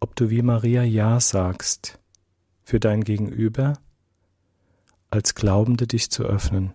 ob du wie Maria Ja sagst für dein Gegenüber als Glaubende dich zu öffnen.